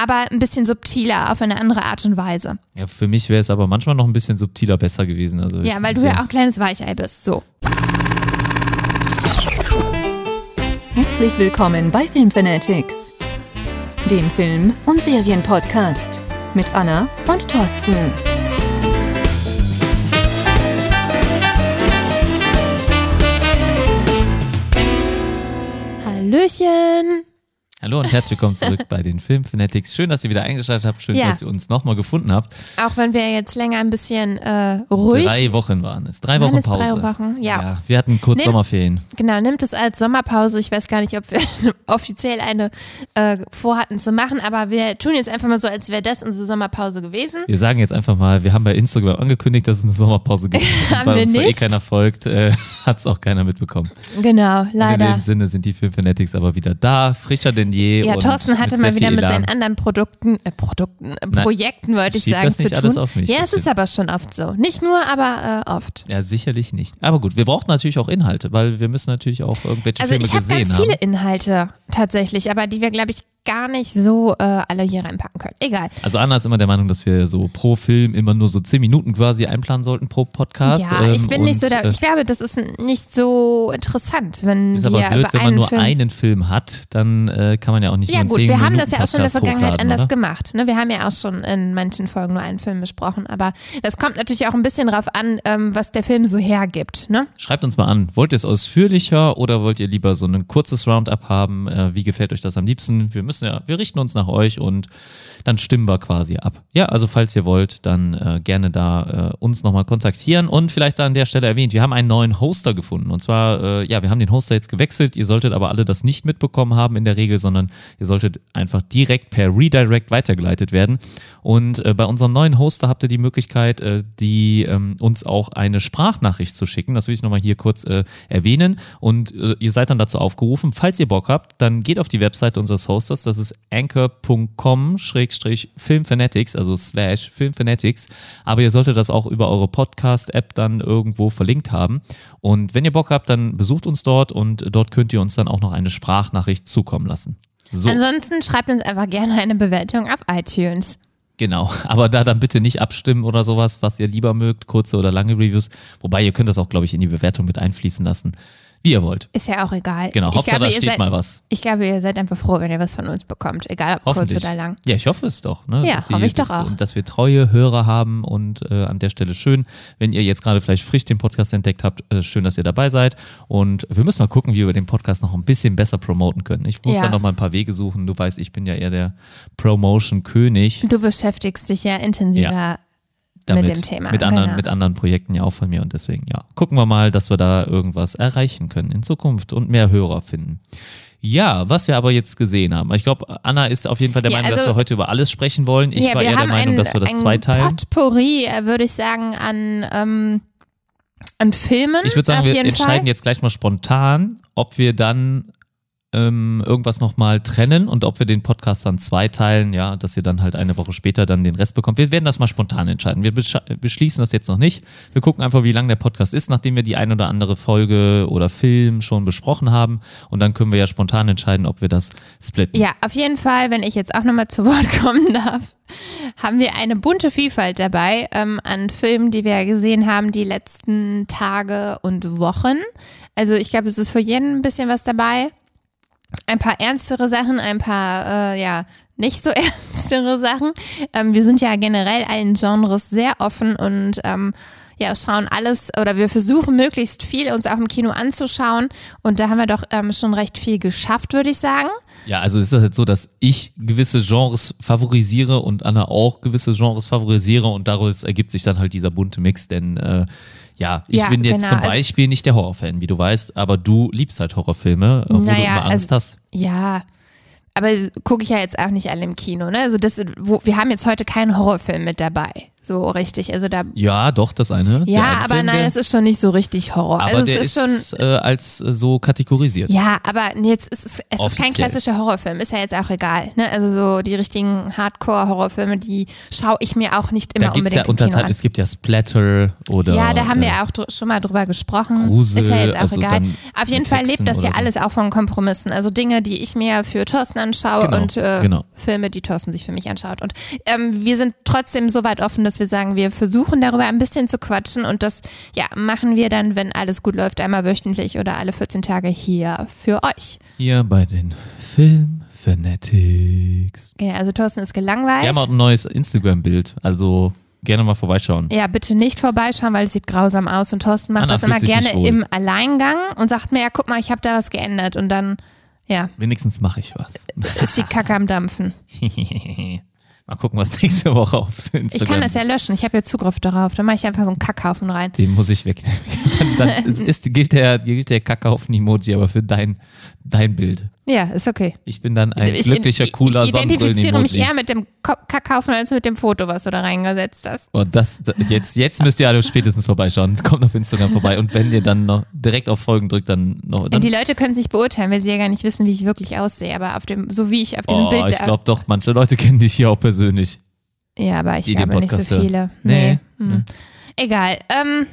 aber ein bisschen subtiler, auf eine andere Art und Weise. Ja, für mich wäre es aber manchmal noch ein bisschen subtiler besser gewesen. Also Ja, weil du ja auch ein kleines Weichei bist. So. Herzlich willkommen bei Filmfanatics, dem Film- und Serienpodcast mit Anna und Thorsten. Hallöchen. Hallo und herzlich willkommen zurück bei den Filmfanatics. Schön, dass ihr wieder eingeschaltet habt. Schön, Ja. dass ihr uns nochmal gefunden habt. Auch wenn wir jetzt länger ein bisschen äh, ruhig. Drei Wochen waren es. Drei Wochen Pause. drei Wochen? Ja. wir hatten kurz Nimm- Sommerferien. Genau, nimmt es als Sommerpause. Ich weiß gar nicht, ob wir offiziell eine äh, vorhatten zu machen, aber wir tun jetzt einfach mal so, als wäre das unsere Sommerpause gewesen. Wir sagen jetzt einfach mal, wir haben bei Instagram angekündigt, dass es eine Sommerpause gibt. Haben Weil wir uns da eh nicht? keiner folgt, äh, hat es auch keiner mitbekommen. Genau, Und in leider. dem Sinne sind die Filmfanatics aber wieder da, frischer denn je. Ja, Thorsten hatte mal wieder mit seinen anderen Produkten, äh, Produkten, äh, Nein, Projekten, wollte ich sagen, das nicht zu alles tun. auf mich, ja, es ist aber schon oft so. Nicht nur, aber äh, oft. Ja, sicherlich nicht. Aber gut, wir brauchen natürlich auch Inhalte, weil wir müssen natürlich auch irgendwelche Also Filme ich habe gesehen ganz haben. viele Inhalte tatsächlich, aber die wir, glaube ich, gar nicht so äh, alle hier reinpacken können. Egal. Also Anna ist immer der Meinung, dass wir so pro Film immer nur so zehn Minuten quasi einplanen sollten pro Podcast. ja, ich ähm, bin nicht so da. äh, Ich glaube, das ist nicht so interessant, wenn Ist wir aber blöd, wenn man nur Film einen Film hat, dann äh, kann man ja auch nicht Ja nur gut, einen 10 wir haben Minuten das ja auch schon in der Vergangenheit anders oder? gemacht. Ne? Wir haben ja auch schon in manchen Folgen nur einen Film besprochen, aber das kommt natürlich auch ein bisschen drauf an, ähm, was der Film so hergibt. Ne? Schreibt uns mal an, wollt ihr es ausführlicher oder wollt ihr lieber so ein kurzes Roundup haben? Äh, wie gefällt euch das am liebsten? Wir müssen ja, wir richten uns nach euch und dann stimmen wir quasi ab. Ja, also falls ihr wollt, dann äh, gerne da äh, uns nochmal kontaktieren und vielleicht an der Stelle erwähnt, wir haben einen neuen Hoster gefunden und zwar, äh, ja, wir haben den Hoster jetzt gewechselt. Ihr solltet aber alle das nicht mitbekommen haben in der Regel, sondern ihr solltet einfach direkt per Redirect weitergeleitet werden. Und äh, bei unserem neuen Hoster habt ihr die Möglichkeit, äh, die ähm, uns auch eine Sprachnachricht zu schicken. Das will ich nochmal hier kurz äh, erwähnen. Und ihr seid dann dazu aufgerufen, falls ihr Bock habt, dann geht auf die Webseite unseres Hosters. Das ist anchor.com schrägstrich Filmfanatics, also slash Filmfanatics. Aber ihr solltet das auch über eure Podcast-App dann irgendwo verlinkt haben. Und wenn ihr Bock habt, dann besucht uns dort und dort könnt ihr uns dann auch noch eine Sprachnachricht zukommen lassen. So. Ansonsten schreibt uns einfach gerne eine Bewertung auf iTunes. Genau, aber da dann bitte nicht abstimmen oder sowas, was ihr lieber mögt, kurze oder lange Reviews. Wobei ihr könnt das auch, glaube ich, in die Bewertung mit einfließen lassen, wie ihr wollt. Ist ja auch egal. Genau, ich Hauptsache glaube, da ihr steht seid, mal was. Ich glaube, ihr seid einfach froh, wenn ihr was von uns bekommt, egal ob kurz oder lang. Ja, ich hoffe es doch. Ne? Ja, dass hoffe ich doch dass, auch. Und dass wir treue Hörer haben und äh, an der Stelle schön, wenn ihr jetzt gerade vielleicht frisch den Podcast entdeckt habt, äh, schön, dass ihr dabei seid. Und wir müssen mal gucken, wie wir den Podcast noch ein bisschen besser promoten können. Ich muss Ja. da noch mal ein paar Wege suchen. Du weißt, ich bin ja eher der Promotion-König. Du beschäftigst dich ja intensiver damit, mit dem Thema. Mit anderen, genau. mit anderen Projekten ja auch von mir und deswegen, ja, gucken wir mal, dass wir da irgendwas erreichen können in Zukunft und mehr Hörer finden. Ja, was wir aber jetzt gesehen haben. Ich glaube, Anna ist auf jeden Fall der Ja, Meinung, dass also- wir heute über alles sprechen wollen. Ich ja, war eher der Meinung, ein, dass wir das ein zweiteilen. Potpourri, äh, würde ich sagen, an, ähm, an Filmen. Ich würde sagen, wir entscheiden Fall. jetzt gleich mal spontan, ob wir dann ähm, irgendwas nochmal trennen und ob wir den Podcast dann zweiteilen, ja, dass ihr dann halt eine Woche später dann den Rest bekommt. Wir werden das mal spontan entscheiden. Wir besch- beschließen das jetzt noch nicht. Wir gucken einfach, wie lang der Podcast ist, nachdem wir die ein oder andere Folge oder Film schon besprochen haben. Und dann können wir ja spontan entscheiden, ob wir das splitten. Ja, auf jeden Fall, wenn ich jetzt auch nochmal zu Wort kommen darf, haben wir eine bunte Vielfalt dabei ähm, an Filmen, die wir gesehen haben die letzten Tage und Wochen. Also ich glaube, es ist für jeden ein bisschen was dabei. Ein paar ernstere Sachen, ein paar, äh, ja, nicht so ernstere Sachen. Ähm, wir sind ja generell allen Genres sehr offen und ähm, ja, schauen alles oder wir versuchen möglichst viel uns auch im Kino anzuschauen. Und da haben wir doch ähm, schon recht viel geschafft, würde ich sagen. Ja, also ist das jetzt so, dass ich gewisse Genres favorisiere und Anna auch gewisse Genres favorisiere und daraus ergibt sich dann halt dieser bunte Mix, denn äh, ja, ich Ja, bin jetzt genau, zum also- Beispiel nicht der Horrorfan, wie du weißt, aber du liebst halt Horrorfilme, obwohl du Naja, immer Angst also- hast. Ja, aber gucke ich ja jetzt auch nicht alle im Kino, ne? Also das, wo, wir haben jetzt heute keinen Horrorfilm mit dabei. So richtig. Also da Ja, doch, das eine. ja, aber Film, nein, es ist schon nicht so richtig Horror. aber also der es ist, ist schon äh, als äh, so kategorisiert. Ja, aber jetzt ist es, es ist kein klassischer Horrorfilm, ist ja jetzt auch egal. Ne? Also so die richtigen Hardcore-Horrorfilme, die schaue ich mir auch nicht immer da unbedingt ja im Kino an. es gibt ja Splatter oder Ja, da haben äh, wir auch schon mal drüber gesprochen. Grusel, ist ja jetzt auch also egal. Auf jeden Fall lebt das ja so. alles auch von Kompromissen. Also Dinge, die ich mir für Thorsten anschaue Genau, und äh, genau. Filme, die Thorsten sich für mich anschaut. Und ähm, wir sind trotzdem so weit offen, dass wir sagen, wir versuchen darüber ein bisschen zu quatschen und das ja, machen wir dann, wenn alles gut läuft, einmal wöchentlich oder alle 14 Tage hier für euch. hier bei den Film Fanatics. Okay, also Thorsten ist gelangweilt. Wir haben auch ein neues Instagram-Bild, also gerne mal vorbeischauen. Ja, bitte nicht vorbeischauen, weil es sieht grausam aus. Und Thorsten macht Anna das immer gerne im Alleingang und sagt mir, ja, guck mal, ich habe da was geändert. Und dann, ja, Wenigstens mache ich was. ist die Kacke am Dampfen. mal gucken, was nächste Woche auf Instagram Ich kann das ja löschen, ich habe ja Zugriff darauf. Dann mache ich einfach so einen Kackhaufen rein. Den muss ich wegnehmen. dann dann ist, ist, gilt der, gilt der Kackhaufen-Emoji aber für dein, dein Bild. Ja, ist okay. Ich bin dann ein ich, glücklicher, ich, cooler ich identifiziere mich eher mit dem Kackhaufen als mit dem Foto, was du da reingesetzt hast. Und das, jetzt, jetzt müsst ihr alle spätestens vorbeischauen. Kommt auf Instagram vorbei. Und wenn ihr dann noch direkt auf Folgen drückt, dann noch. Dann, die Leute können es nicht beurteilen, weil sie ja gar nicht wissen, wie ich wirklich aussehe. Aber auf dem, so wie ich auf diesem oh, Bild ich glaube doch, manche Leute kennen dich hier auch persönlich. Ja, aber ich glaube nicht so viele. Nee. Nee. Hm. Egal. Ähm,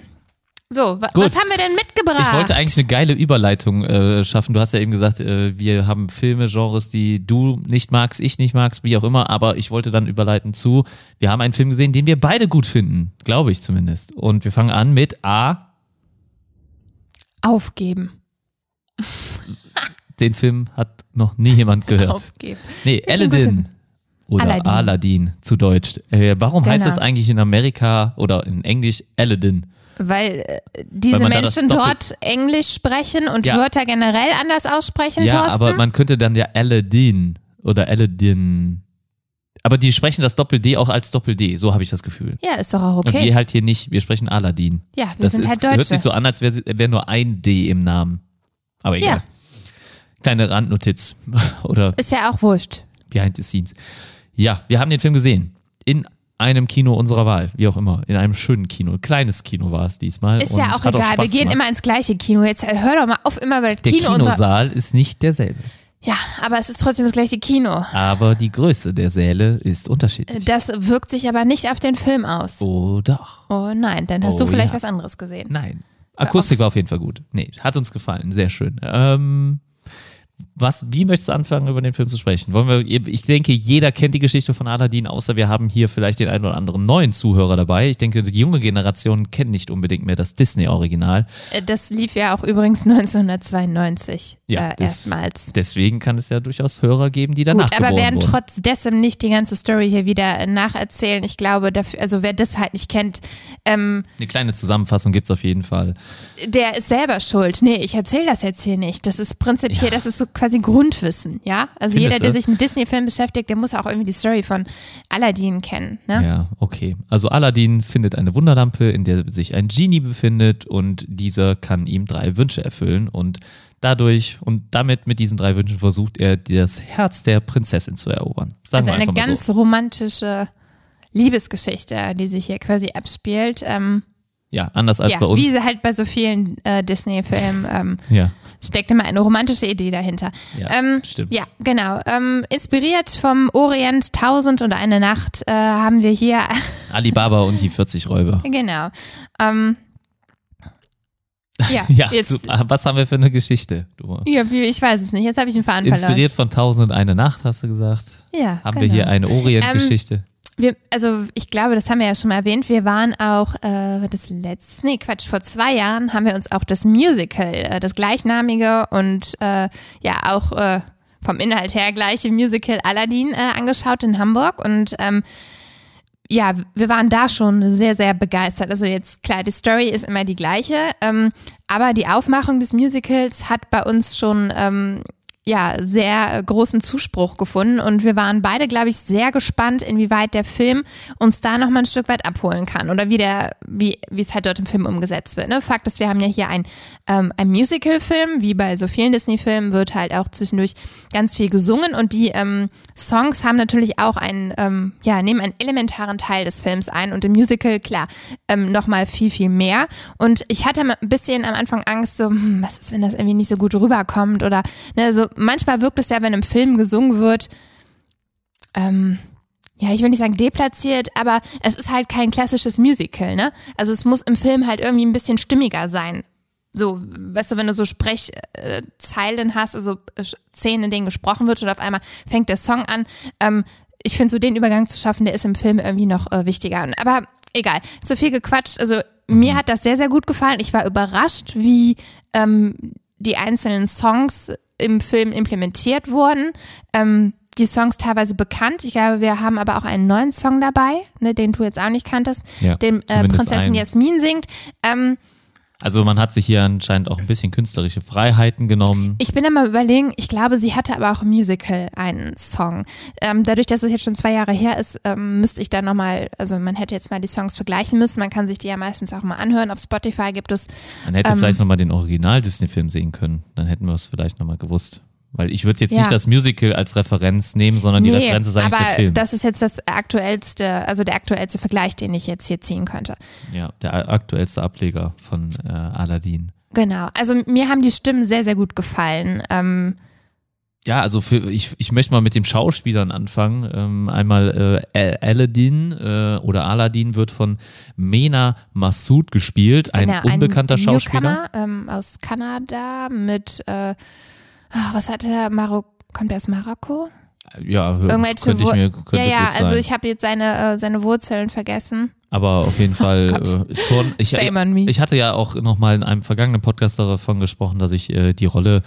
so, wa Gut. was haben wir denn mitgebracht? Ich wollte eigentlich eine geile Überleitung äh, schaffen. Du hast ja eben gesagt, äh, wir haben Filme, Genres, die du nicht magst, ich nicht magst, wie auch immer. Aber ich wollte dann überleiten zu, wir haben einen Film gesehen, den wir beide gut finden. Glaube ich zumindest. Und wir fangen an mit A. Aufgeben. Den Film hat noch nie jemand gehört. Aufgeben. Nee, Aladdin. Oder Aladdin. Aladdin. zu Deutsch. Äh, warum heißt Genau. das eigentlich in Amerika oder in Englisch Aladdin? Weil äh, diese das Menschen dort Englisch sprechen und Ja. Wörter generell anders aussprechen, Ja, Thorsten? aber man könnte dann ja Aladdin oder Aladdin. Aber die sprechen das Doppel-D auch als Doppel-D, so habe ich das Gefühl. ja, ist doch auch Und okay. wir halt hier nicht, wir sprechen Aladdin. ja, wir Das sind ist, halt hört Deutsche. sich so an, als wäre wär nur ein D im Namen. Aber egal. Ja. Kleine Randnotiz oder ist ja auch wurscht. Behind the Scenes. Ja, wir haben den Film gesehen. In einem Kino unserer Wahl, wie auch immer. In einem schönen Kino. Ein kleines Kino war es diesmal. Ist ja auch egal. wir Spaß gehen gemacht. immer ins gleiche Kino. Jetzt äh, hör doch mal auf, immer bei Der Kino unser. Kinosaal ist nicht derselbe. Ja, aber es ist trotzdem das gleiche Kino. Aber die Größe der Säle ist unterschiedlich. Das wirkt sich aber nicht auf den Film aus. Oh doch. Oh nein, dann hast Oh du vielleicht ja. was anderes gesehen. Nein. Akustik war auf jeden Fall gut. Nee, hat uns gefallen. Sehr schön. Ähm, was, wie möchtest du anfangen, über den Film zu sprechen? Wollen wir, ich denke, jeder kennt die Geschichte von Aladdin, außer wir haben hier vielleicht den einen oder anderen neuen Zuhörer dabei. Ich denke, die junge Generation kennt nicht unbedingt mehr das Disney-Original. Äh, Das lief ja auch übrigens 1992 Ja, äh, das- erstmals. Deswegen kann es ja durchaus Hörer geben, die danach Gut, aber geboren werden wurden. trotz dessen nicht die ganze Story hier wieder äh, nacherzählen. Ich glaube, dafür, also wer das halt nicht kennt, ähm, Eine kleine Zusammenfassung gibt es auf jeden Fall. der ist selber schuld. Nee, ich erzähle das jetzt hier nicht. Das ist prinzipiell, das ist so quasi Grundwissen, ja? Also Findest jeder, der du? sich mit Disney-Filmen beschäftigt, der muss auch irgendwie die Story von Aladdin kennen, ne? Ja, okay. Also Aladdin findet eine Wunderlampe, in der sich ein Genie befindet und dieser kann ihm drei Wünsche erfüllen und dadurch und damit mit diesen drei Wünschen versucht er das Herz der Prinzessin zu erobern. Sagen Also eine ganz so. romantische Liebesgeschichte, die sich hier quasi abspielt. Ähm, Ja, anders als ja, bei uns. wie halt bei so vielen äh, Disney-Filmen ähm, Ja, steckt immer eine romantische Idee dahinter. ja, Ähm, stimmt. Ja, genau. Ähm, inspiriert vom Orient Tausend und eine Nacht äh, haben wir hier, Alibaba und die 40 Räuber. genau. Ähm, ja, Ja, jetzt, super. was haben wir für eine Geschichte? Du, ja, ich weiß es nicht. Jetzt habe ich einen Faden verloren. inspiriert von Tausend und eine Nacht, hast du gesagt. Ja, Haben genau. wir hier eine Orient-Geschichte? Wir, also ich glaube, das haben wir ja schon mal erwähnt. Wir waren auch äh, das letzte, nee Quatsch, vor zwei Jahren haben wir uns auch das Musical, äh, das gleichnamige und äh, ja auch äh, vom Inhalt her gleiche Musical Aladdin äh, angeschaut in Hamburg und ähm, ja, wir waren da schon sehr, sehr begeistert. Also jetzt klar, die Story ist immer die gleiche, ähm, aber die Aufmachung des Musicals hat bei uns schon ähm, ja, sehr großen Zuspruch gefunden und wir waren beide, glaube ich, sehr gespannt, inwieweit der Film uns da nochmal ein Stück weit abholen kann oder wie der, wie, wie es halt dort im Film umgesetzt wird. Ne? Fakt ist, wir haben ja hier ein, ähm, ein Musical-Film, wie bei so vielen Disney-Filmen wird halt auch zwischendurch ganz viel gesungen und die ähm, Songs haben natürlich auch einen, ähm, ja, nehmen einen elementaren Teil des Films ein und im Musical, klar, ähm, nochmal viel, viel mehr. Und ich hatte ein bisschen am Anfang Angst, so, hm, was ist, wenn das irgendwie nicht so gut rüberkommt oder, ne, so manchmal wirkt es ja, wenn im Film gesungen wird, ähm, ja, ich will nicht sagen deplatziert, aber es ist halt kein klassisches Musical, ne? Also es muss im Film halt irgendwie ein bisschen stimmiger sein. So, weißt du, wenn du so Sprechzeilen hast, also Szenen, in denen gesprochen wird und auf einmal fängt der Song an. Ähm, ich finde so den Übergang zu schaffen, der ist im Film irgendwie noch äh, wichtiger. Aber egal, zu viel gequatscht. Also mir hat das sehr, sehr gut gefallen. Ich war überrascht, wie ähm, die einzelnen Songs im Film implementiert wurden. Ähm, die Songs teilweise bekannt. Ich glaube, wir haben aber auch einen neuen Song dabei, ne, den du jetzt auch nicht kanntest, Ja, den äh, Prinzessin einen. Jasmin singt. Ähm, Also man hat sich hier anscheinend auch ein bisschen künstlerische Freiheiten genommen. ich bin immer überlegen, ich glaube, sie hatte aber auch im Musical einen Song. Ähm, dadurch, dass es jetzt schon zwei Jahre her ist, ähm, müsste ich da nochmal, also man hätte jetzt mal die Songs vergleichen müssen. Man kann sich die ja meistens auch mal anhören. Auf Spotify gibt es Man hätte Ähm, vielleicht nochmal den Original-Disney-Film sehen können. Dann hätten wir es vielleicht nochmal gewusst. Weil ich würde jetzt Ja. nicht das Musical als Referenz nehmen, sondern die Referenz ist eigentlich aber der Film. das ist jetzt das aktuellste, also der aktuellste Vergleich, den ich jetzt hier ziehen könnte. ja, der aktuellste Ableger von äh, Aladdin. Genau. Also mir haben die Stimmen sehr, sehr gut gefallen. Ähm, Ja, also für, ich, ich möchte mal mit den Schauspielern anfangen. Ähm, einmal äh, Al- Aladdin äh, oder Aladdin wird von Mena Massoud gespielt, ein genau, unbekannter Schauspieler. Newcomer, ähm, aus Kanada mit, äh, ah, was hat er, Marok kommt er aus Marokko? Ja, Irgendwelche könnte ich mir könnte ja, ja, also ich habe jetzt seine, äh, seine Wurzeln vergessen. Aber auf jeden Fall Gott. äh, schon. Ich, Shame on me. ich hatte ja auch nochmal in einem vergangenen Podcast davon gesprochen, dass ich äh, die Rolle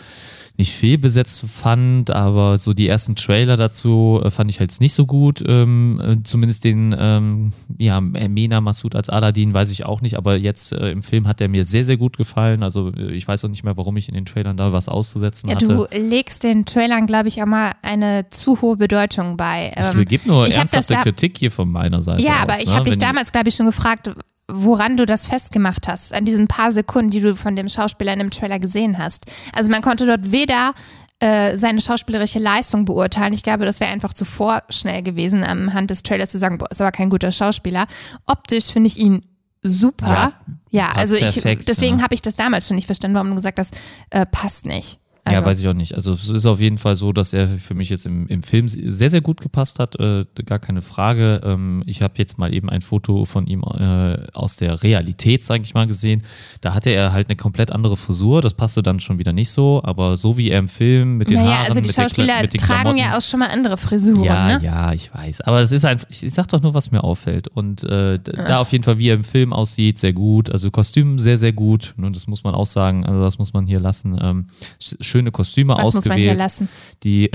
nicht fehlbesetzt fand, aber so die ersten Trailer dazu äh, fand ich halt nicht so gut. Ähm, äh, zumindest den, ähm, ja, Mena Massoud als Aladdin weiß ich auch nicht, aber jetzt äh, im Film hat er mir sehr, sehr gut gefallen. Also äh, ich weiß auch nicht mehr, warum ich in den Trailern da was auszusetzen Ja, hatte. du legst den Trailern, glaube ich, auch mal eine zu hohe Bedeutung bei. ich Ähm, gebe nur ich ernsthafte Kritik hier von meiner Seite Ja, aus, aber ich ne? habe mich Wenn- damals, glaube ich, schon gefragt, woran du das festgemacht hast, an diesen paar Sekunden, die du von dem Schauspieler in dem Trailer gesehen hast. Also man konnte dort weder äh, seine schauspielerische Leistung beurteilen. Ich glaube, das wäre einfach zu vorschnell gewesen, anhand des Trailers zu sagen, boah, ist aber kein guter Schauspieler. Optisch finde ich ihn super. Ja, Ja, also ich, perfekt, deswegen ja. habe ich das damals schon nicht verstanden, warum du gesagt hast, äh, passt nicht. Also, Ja, weiß ich auch nicht. Also es ist auf jeden Fall so, dass er für mich jetzt im, im Film sehr, sehr gut gepasst hat, äh, gar keine Frage. Ähm, ich habe jetzt mal eben ein Foto von ihm äh, aus der Realität, sage ich mal, gesehen. Da hatte er halt eine komplett andere Frisur, das passte dann schon wieder nicht so, aber so wie er im Film mit den naja, Haaren, also die mit, der Schauspieler mit den tragen Klamotten. ja auch schon mal andere Frisuren, Ja, ne? ja, ich weiß. Aber es ist einfach, ich, ich sag doch nur, was mir auffällt. Und äh, da auf jeden Fall, wie er im Film aussieht, sehr gut. Also Kostüm sehr, sehr gut. Und das muss man auch sagen. Also das muss man hier lassen. Ähm, sch- schöne Kostüme Was muss man hier ausgewählt. Die,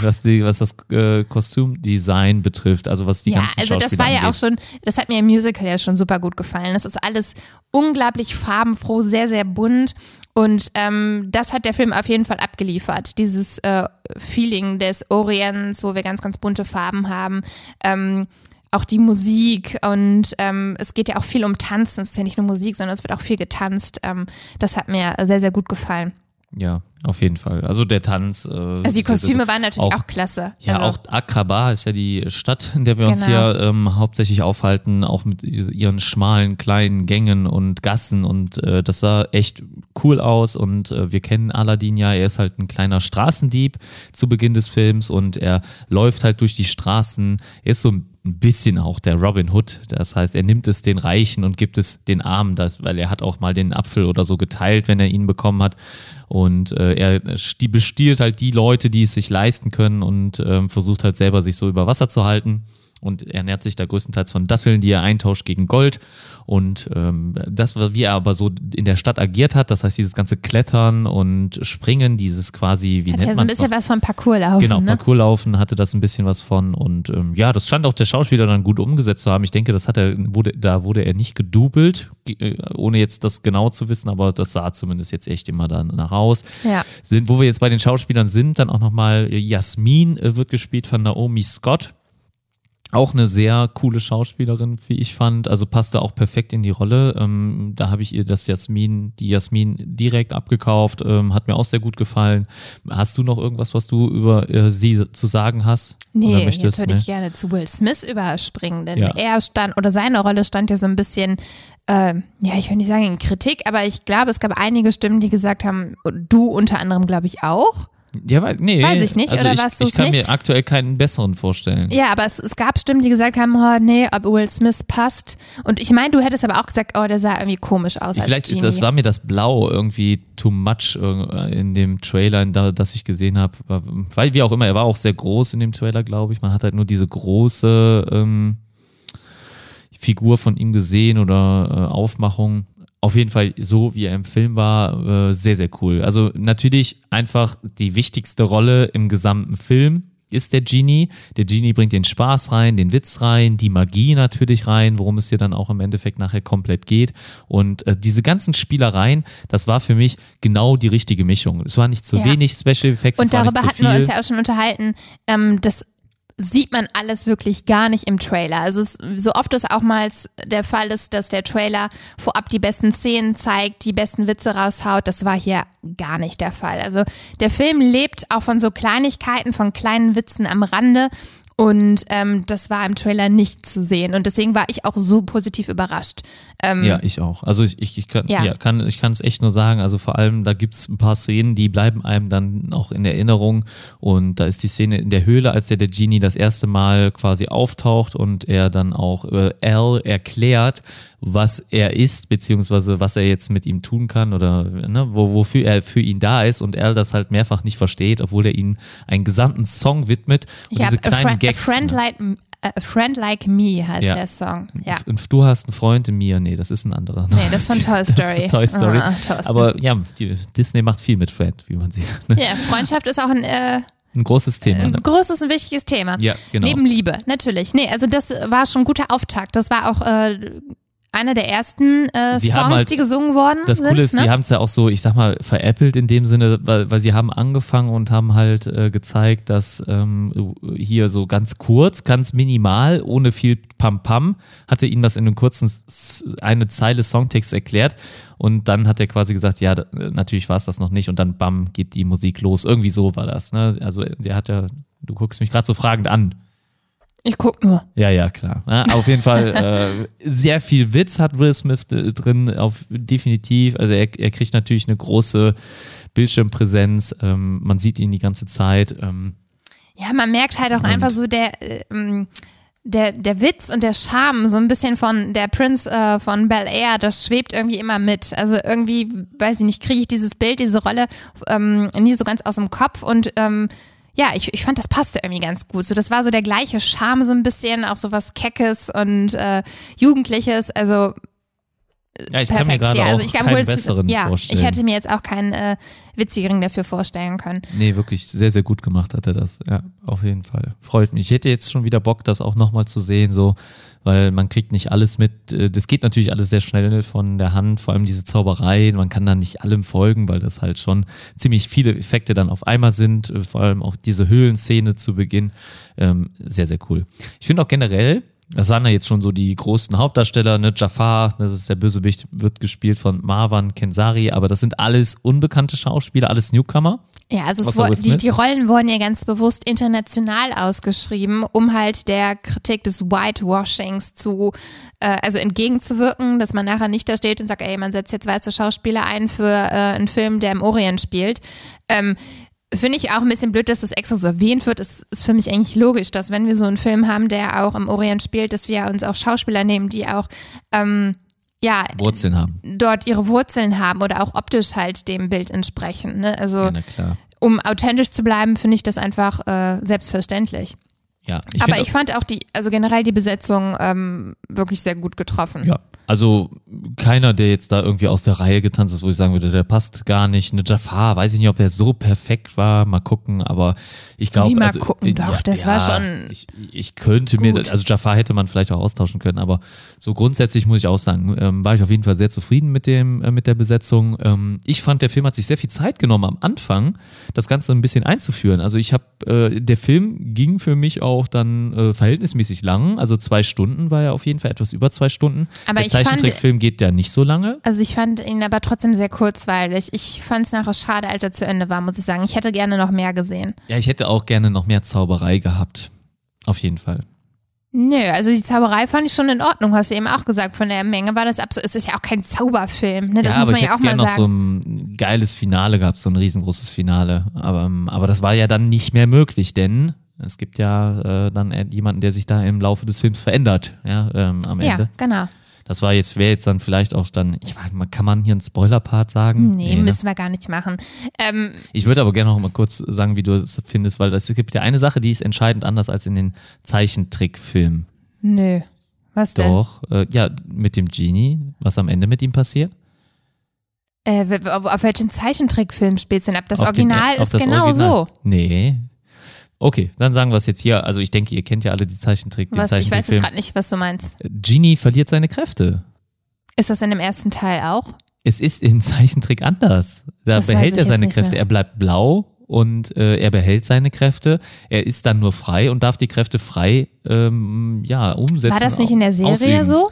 was, die, was das äh, Kostümdesign betrifft, also was die ja, ganzen also das war ja auch schon, das hat mir im Musical ja schon super gut gefallen. Das ist alles unglaublich farbenfroh, sehr, sehr bunt. Und ähm, das hat der Film auf jeden Fall abgeliefert. Dieses äh, Feeling des Orients, wo wir ganz, ganz bunte Farben haben. Ähm, auch die Musik und ähm, es geht ja auch viel um Tanzen. Es ist ja nicht nur Musik, sondern es wird auch viel getanzt. Ähm, das hat mir sehr, sehr gut gefallen. Ja, auf jeden Fall. Also der Tanz. Äh, Also die Kostüme waren natürlich auch, Auch- klasse. Ja, also, auch Akraba ist ja die Stadt, in der wir uns Genau. hier ähm, hauptsächlich aufhalten, auch mit ihren schmalen, kleinen Gängen und Gassen und äh, das sah echt cool aus und äh, wir kennen Aladdin ja, er ist halt ein kleiner Straßendieb zu Beginn des Films und er läuft halt durch die Straßen, er ist so ein bisschen auch der Robin Hood, das heißt, er nimmt es den Reichen und gibt es den Armen, das, weil er hat auch mal den Apfel oder so geteilt, wenn er ihn bekommen hat. Und äh, er sti- bestiehlt halt die Leute, die es sich leisten können und ähm, versucht halt selber sich so über Wasser zu halten. Und er ernährt sich da größtenteils von Datteln, die er eintauscht gegen Gold. Und ähm, das, wie er aber so in der Stadt agiert hat, das heißt dieses ganze Klettern und Springen, dieses quasi, wie Hat nennt ja so man ein bisschen was von Parkourlaufen. Genau, ne? Parkourlaufen hatte das ein bisschen was von und ähm, ja, das scheint auch der Schauspieler dann gut umgesetzt zu haben. Ich denke, das hat er, wurde, da wurde er nicht gedoubelt, äh, ohne jetzt das genau zu wissen, aber das sah zumindest jetzt echt immer danach aus. Ja. Sind, wo wir jetzt bei den Schauspielern sind, dann auch nochmal Jasmin äh, wird gespielt von Naomi Scott. Auch eine sehr coole Schauspielerin, wie ich fand. Also passte auch perfekt in die Rolle. Ähm, da habe ich ihr das Jasmin, die Jasmin direkt abgekauft. Ähm, hat mir auch sehr gut gefallen. Hast du noch irgendwas, was du über äh, sie zu sagen hast? Nee, Oder möchtest? jetzt würde ich Nee? gerne zu Will Smith überspringen, denn Ja. er stand oder seine Rolle stand ja so ein bisschen, äh, ja, ich will nicht sagen in Kritik, aber ich glaube, es gab einige Stimmen, die gesagt haben, du unter anderem, glaube ich auch. Ja, weil, nee, Weiß ich nicht, also oder ich, warst ich du's kann nicht? mir aktuell keinen besseren vorstellen. Ja, aber es, es gab Stimmen, die gesagt haben, oh, nee, ob Will Smith passt. Und ich meine, du hättest aber auch gesagt, oh, der sah irgendwie komisch aus als Vielleicht, Genie. das war mir das Blau irgendwie too much äh, in dem Trailer, da, das ich gesehen habe. Weil, wie auch immer, er war auch sehr groß in dem Trailer, glaube ich. Man hat halt nur diese große ähm, Figur von ihm gesehen oder äh, Aufmachung. Auf jeden Fall so, wie er im Film war, äh, sehr, sehr cool. Also natürlich einfach die wichtigste Rolle im gesamten Film ist der Genie. Der Genie bringt den Spaß rein, den Witz rein, die Magie natürlich rein, worum es hier dann auch im Endeffekt nachher komplett geht. Und äh, diese ganzen Spielereien, das war für mich genau die richtige Mischung. Es war nicht zu Ja. wenig Special Effects, Und darüber hatten wir uns ja auch schon unterhalten. Ähm, das sieht man alles wirklich gar nicht im Trailer. Also es, so oft es auch mal der Fall ist, dass der Trailer vorab die besten Szenen zeigt, die besten Witze raushaut, das war hier gar nicht der Fall. Also der Film lebt auch von so Kleinigkeiten, von kleinen Witzen am Rande. Und ähm, das war im Trailer nicht zu sehen. Und deswegen war ich auch so positiv überrascht. Ähm, Ja, ich auch. Also ich, ich, ich kann Ja. ja. kann ich kann es echt nur sagen. Also vor allem, da gibt's ein paar Szenen, die bleiben einem dann auch in Erinnerung. Und da ist die Szene in der Höhle, als der, der Genie das erste Mal quasi auftaucht und er dann auch äh, Al erklärt, was er ist, beziehungsweise was er jetzt mit ihm tun kann oder ne, wo, wofür er für ihn da ist und Al das halt mehrfach nicht versteht, obwohl er ihm einen gesamten Song widmet. Und ich diese a, kleinen Friend- a, Gags. friend ne? like, a Friend Like Me heißt Ja. der Song. Ja. Und du hast einen Freund in mir. Nee, das ist ein anderer. Nee, das ist von Toy Story. Toy Story. Ah, Thorsten. Aber ja, die, Disney macht viel mit Friend, wie man sieht. Ne? Ja, Freundschaft ist auch ein, äh, Ein großes Thema. ein Ne? großes und wichtiges Thema. Ja, genau. Neben Liebe, natürlich. Nee, also das war schon ein guter Auftakt. Das war auch äh, einer der ersten äh, Songs, halt- die gesungen worden Das sind. Coole ist, ne? sie haben es ja auch so, ich sag mal, veräppelt in dem Sinne, weil, weil sie haben angefangen und haben halt äh, gezeigt, dass ähm, hier so ganz kurz, ganz minimal, ohne viel Pam-Pam, hatte ihnen das in einem kurzen, eine Zeile Songtext erklärt und dann hat er quasi gesagt, ja, natürlich war es das noch nicht und dann bam, geht die Musik los. Irgendwie so war das. Ne? Also der hat ja, du guckst mich gerade so fragend an. Ich guck nur. Ja, ja, klar. Ja, auf jeden Fall äh, sehr viel Witz hat Will Smith äh, drin, auf definitiv. Also er, er kriegt natürlich eine große Bildschirmpräsenz. Ähm, man sieht ihn die ganze Zeit. Ähm, Ja, man merkt halt auch einfach so der, äh, ähm, der, der Witz und der Charme, so ein bisschen von der Prince äh, von Bel Air, das schwebt irgendwie immer mit. Also irgendwie, weiß ich nicht, kriege ich dieses Bild, diese Rolle ähm, nie so ganz aus dem Kopf und ähm, ja, ich, ich fand, das passte irgendwie ganz gut. So, das war so der gleiche Charme, so ein bisschen, auch so was Keckes und äh, Jugendliches. Also ja, ich kann mir perfekt. gerade ja, also auch keinen Smith- besseren ja, vorstellen. ich hätte mir jetzt auch keinen äh, witzigeren dafür vorstellen können. Nee, wirklich sehr, sehr gut gemacht hat er das. Ja, auf jeden Fall. Freut mich. Ich hätte jetzt schon wieder Bock, das auch nochmal zu sehen, so, weil man kriegt nicht alles mit. Äh, Das geht natürlich alles sehr schnell von der Hand, vor allem diese Zauberei. Man kann da nicht allem folgen, weil das halt schon ziemlich viele Effekte dann auf einmal sind. Äh, Vor allem auch diese Höhlenszene zu Beginn. Ähm, sehr, sehr cool. Ich finde auch generell, das waren ja jetzt schon so die großen Hauptdarsteller, ne? Jafar, das ist der Bösewicht, wird gespielt von Marwan Kenzari, aber das sind alles unbekannte Schauspieler, alles Newcomer. Ja, also wurde, die, die Rollen wurden ja ganz bewusst international ausgeschrieben, um halt der Kritik des Whitewashings zu, äh, also entgegenzuwirken, dass man nachher nicht da steht und sagt, ey, man setzt jetzt weiße Schauspieler ein für äh, einen Film, der im Orient spielt. Ähm, Finde ich auch ein bisschen blöd, dass das extra so erwähnt wird. Es ist für mich eigentlich logisch, dass wenn wir so einen Film haben, der auch im Orient spielt, dass wir uns auch Schauspieler nehmen, die auch ähm, ja, Wurzeln haben. dort ihre Wurzeln haben oder auch optisch halt dem Bild entsprechen. Ne? Also Ja, um authentisch zu bleiben, finde ich das einfach äh, selbstverständlich. Ja, aber find ich fand auch die, also generell die Besetzung ähm, wirklich sehr gut getroffen. Ja, also keiner, der jetzt da irgendwie aus der Reihe getanzt ist, wo ich sagen würde, der passt gar nicht. Eine Jafar, weiß ich nicht, ob er so perfekt war, mal gucken, aber ich glaube. Mal also, gucken, doch, das war schon Ich, ich könnte mir, gut. also Jafar hätte man vielleicht auch austauschen können, aber so grundsätzlich muss ich auch sagen, ähm, war ich auf jeden Fall sehr zufrieden mit dem, äh, mit der Besetzung. Ähm, ich fand, der Film hat sich sehr viel Zeit genommen am Anfang, das Ganze ein bisschen einzuführen. Also ich habe, äh, der Film ging für mich auch dann äh, verhältnismäßig lang, also zwei Stunden war er auf jeden Fall, etwas über zwei Stunden. Aber fand- Zeichentrickfilm geht ja nicht so lange. Also ich fand ihn aber trotzdem sehr kurzweilig. Ich fand es nachher schade, als er zu Ende war, muss ich sagen. Ich hätte gerne noch mehr gesehen. Ja, ich hätte auch gerne noch mehr Zauberei gehabt. Auf jeden Fall. Nö, also die Zauberei fand ich schon in Ordnung, hast du eben auch gesagt. Von der Menge war das absolut. Es ist ja auch kein Zauberfilm, ne? Das ja, muss aber man ich ja auch hätte mal gerne noch so sagen. ein geiles Finale gehabt, so ein riesengroßes Finale. Aber, ähm, aber das war ja dann nicht mehr möglich, denn es gibt ja äh, dann jemanden, der sich da im Laufe des Films verändert, ja, ähm, am ja, Ende. genau. Das war jetzt, wäre jetzt dann vielleicht auch dann, ich weiß, kann man hier einen Spoiler-Part sagen? Nee, ne? müssen wir gar nicht machen. Ähm, Ich würde aber gerne noch mal kurz sagen, wie du es findest, weil es gibt ja eine Sache, die ist entscheidend anders als in den Zeichentrickfilmen. nö. Was denn? Doch, äh, ja, mit dem Genie, was am Ende mit ihm passiert. Äh, auf welchen Zeichentrickfilm spielst du denn ab? Das Auf den- Original auf ist das genau Original. so. Nee. Okay, dann sagen wir es jetzt hier. Also ich denke, ihr kennt ja alle die Zeichentrick, den Was, ich weiß jetzt gerade nicht, was du meinst. Genie verliert seine Kräfte. Ist das in dem ersten Teil auch? Es ist in Zeichentrick anders. Da Das behält er seine Kräfte. mehr. Er bleibt blau und äh, er behält seine Kräfte. Er ist dann nur frei und darf die Kräfte frei ähm, ja, umsetzen. War das nicht in der Serie ausüben. so?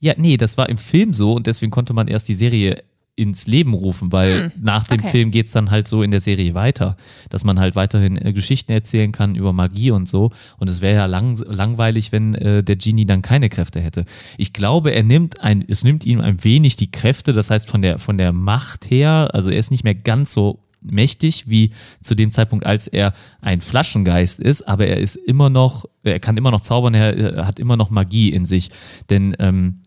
Ja, nee, das war im Film so und deswegen konnte man erst die Serie ins Leben rufen, weil nach dem Hm, okay. Film geht's dann halt so in der Serie weiter, dass man halt weiterhin äh, Geschichten erzählen kann über Magie und so. Und es wäre ja lang, langweilig, wenn äh, der Genie dann keine Kräfte hätte. Ich glaube, er nimmt ein, es nimmt ihm ein wenig die Kräfte, das heißt von der, von der Macht her, also er ist nicht mehr ganz so mächtig wie zu dem Zeitpunkt, als er ein Flaschengeist ist, aber er ist immer noch, er kann immer noch zaubern, er, er hat immer noch Magie in sich. Denn ähm,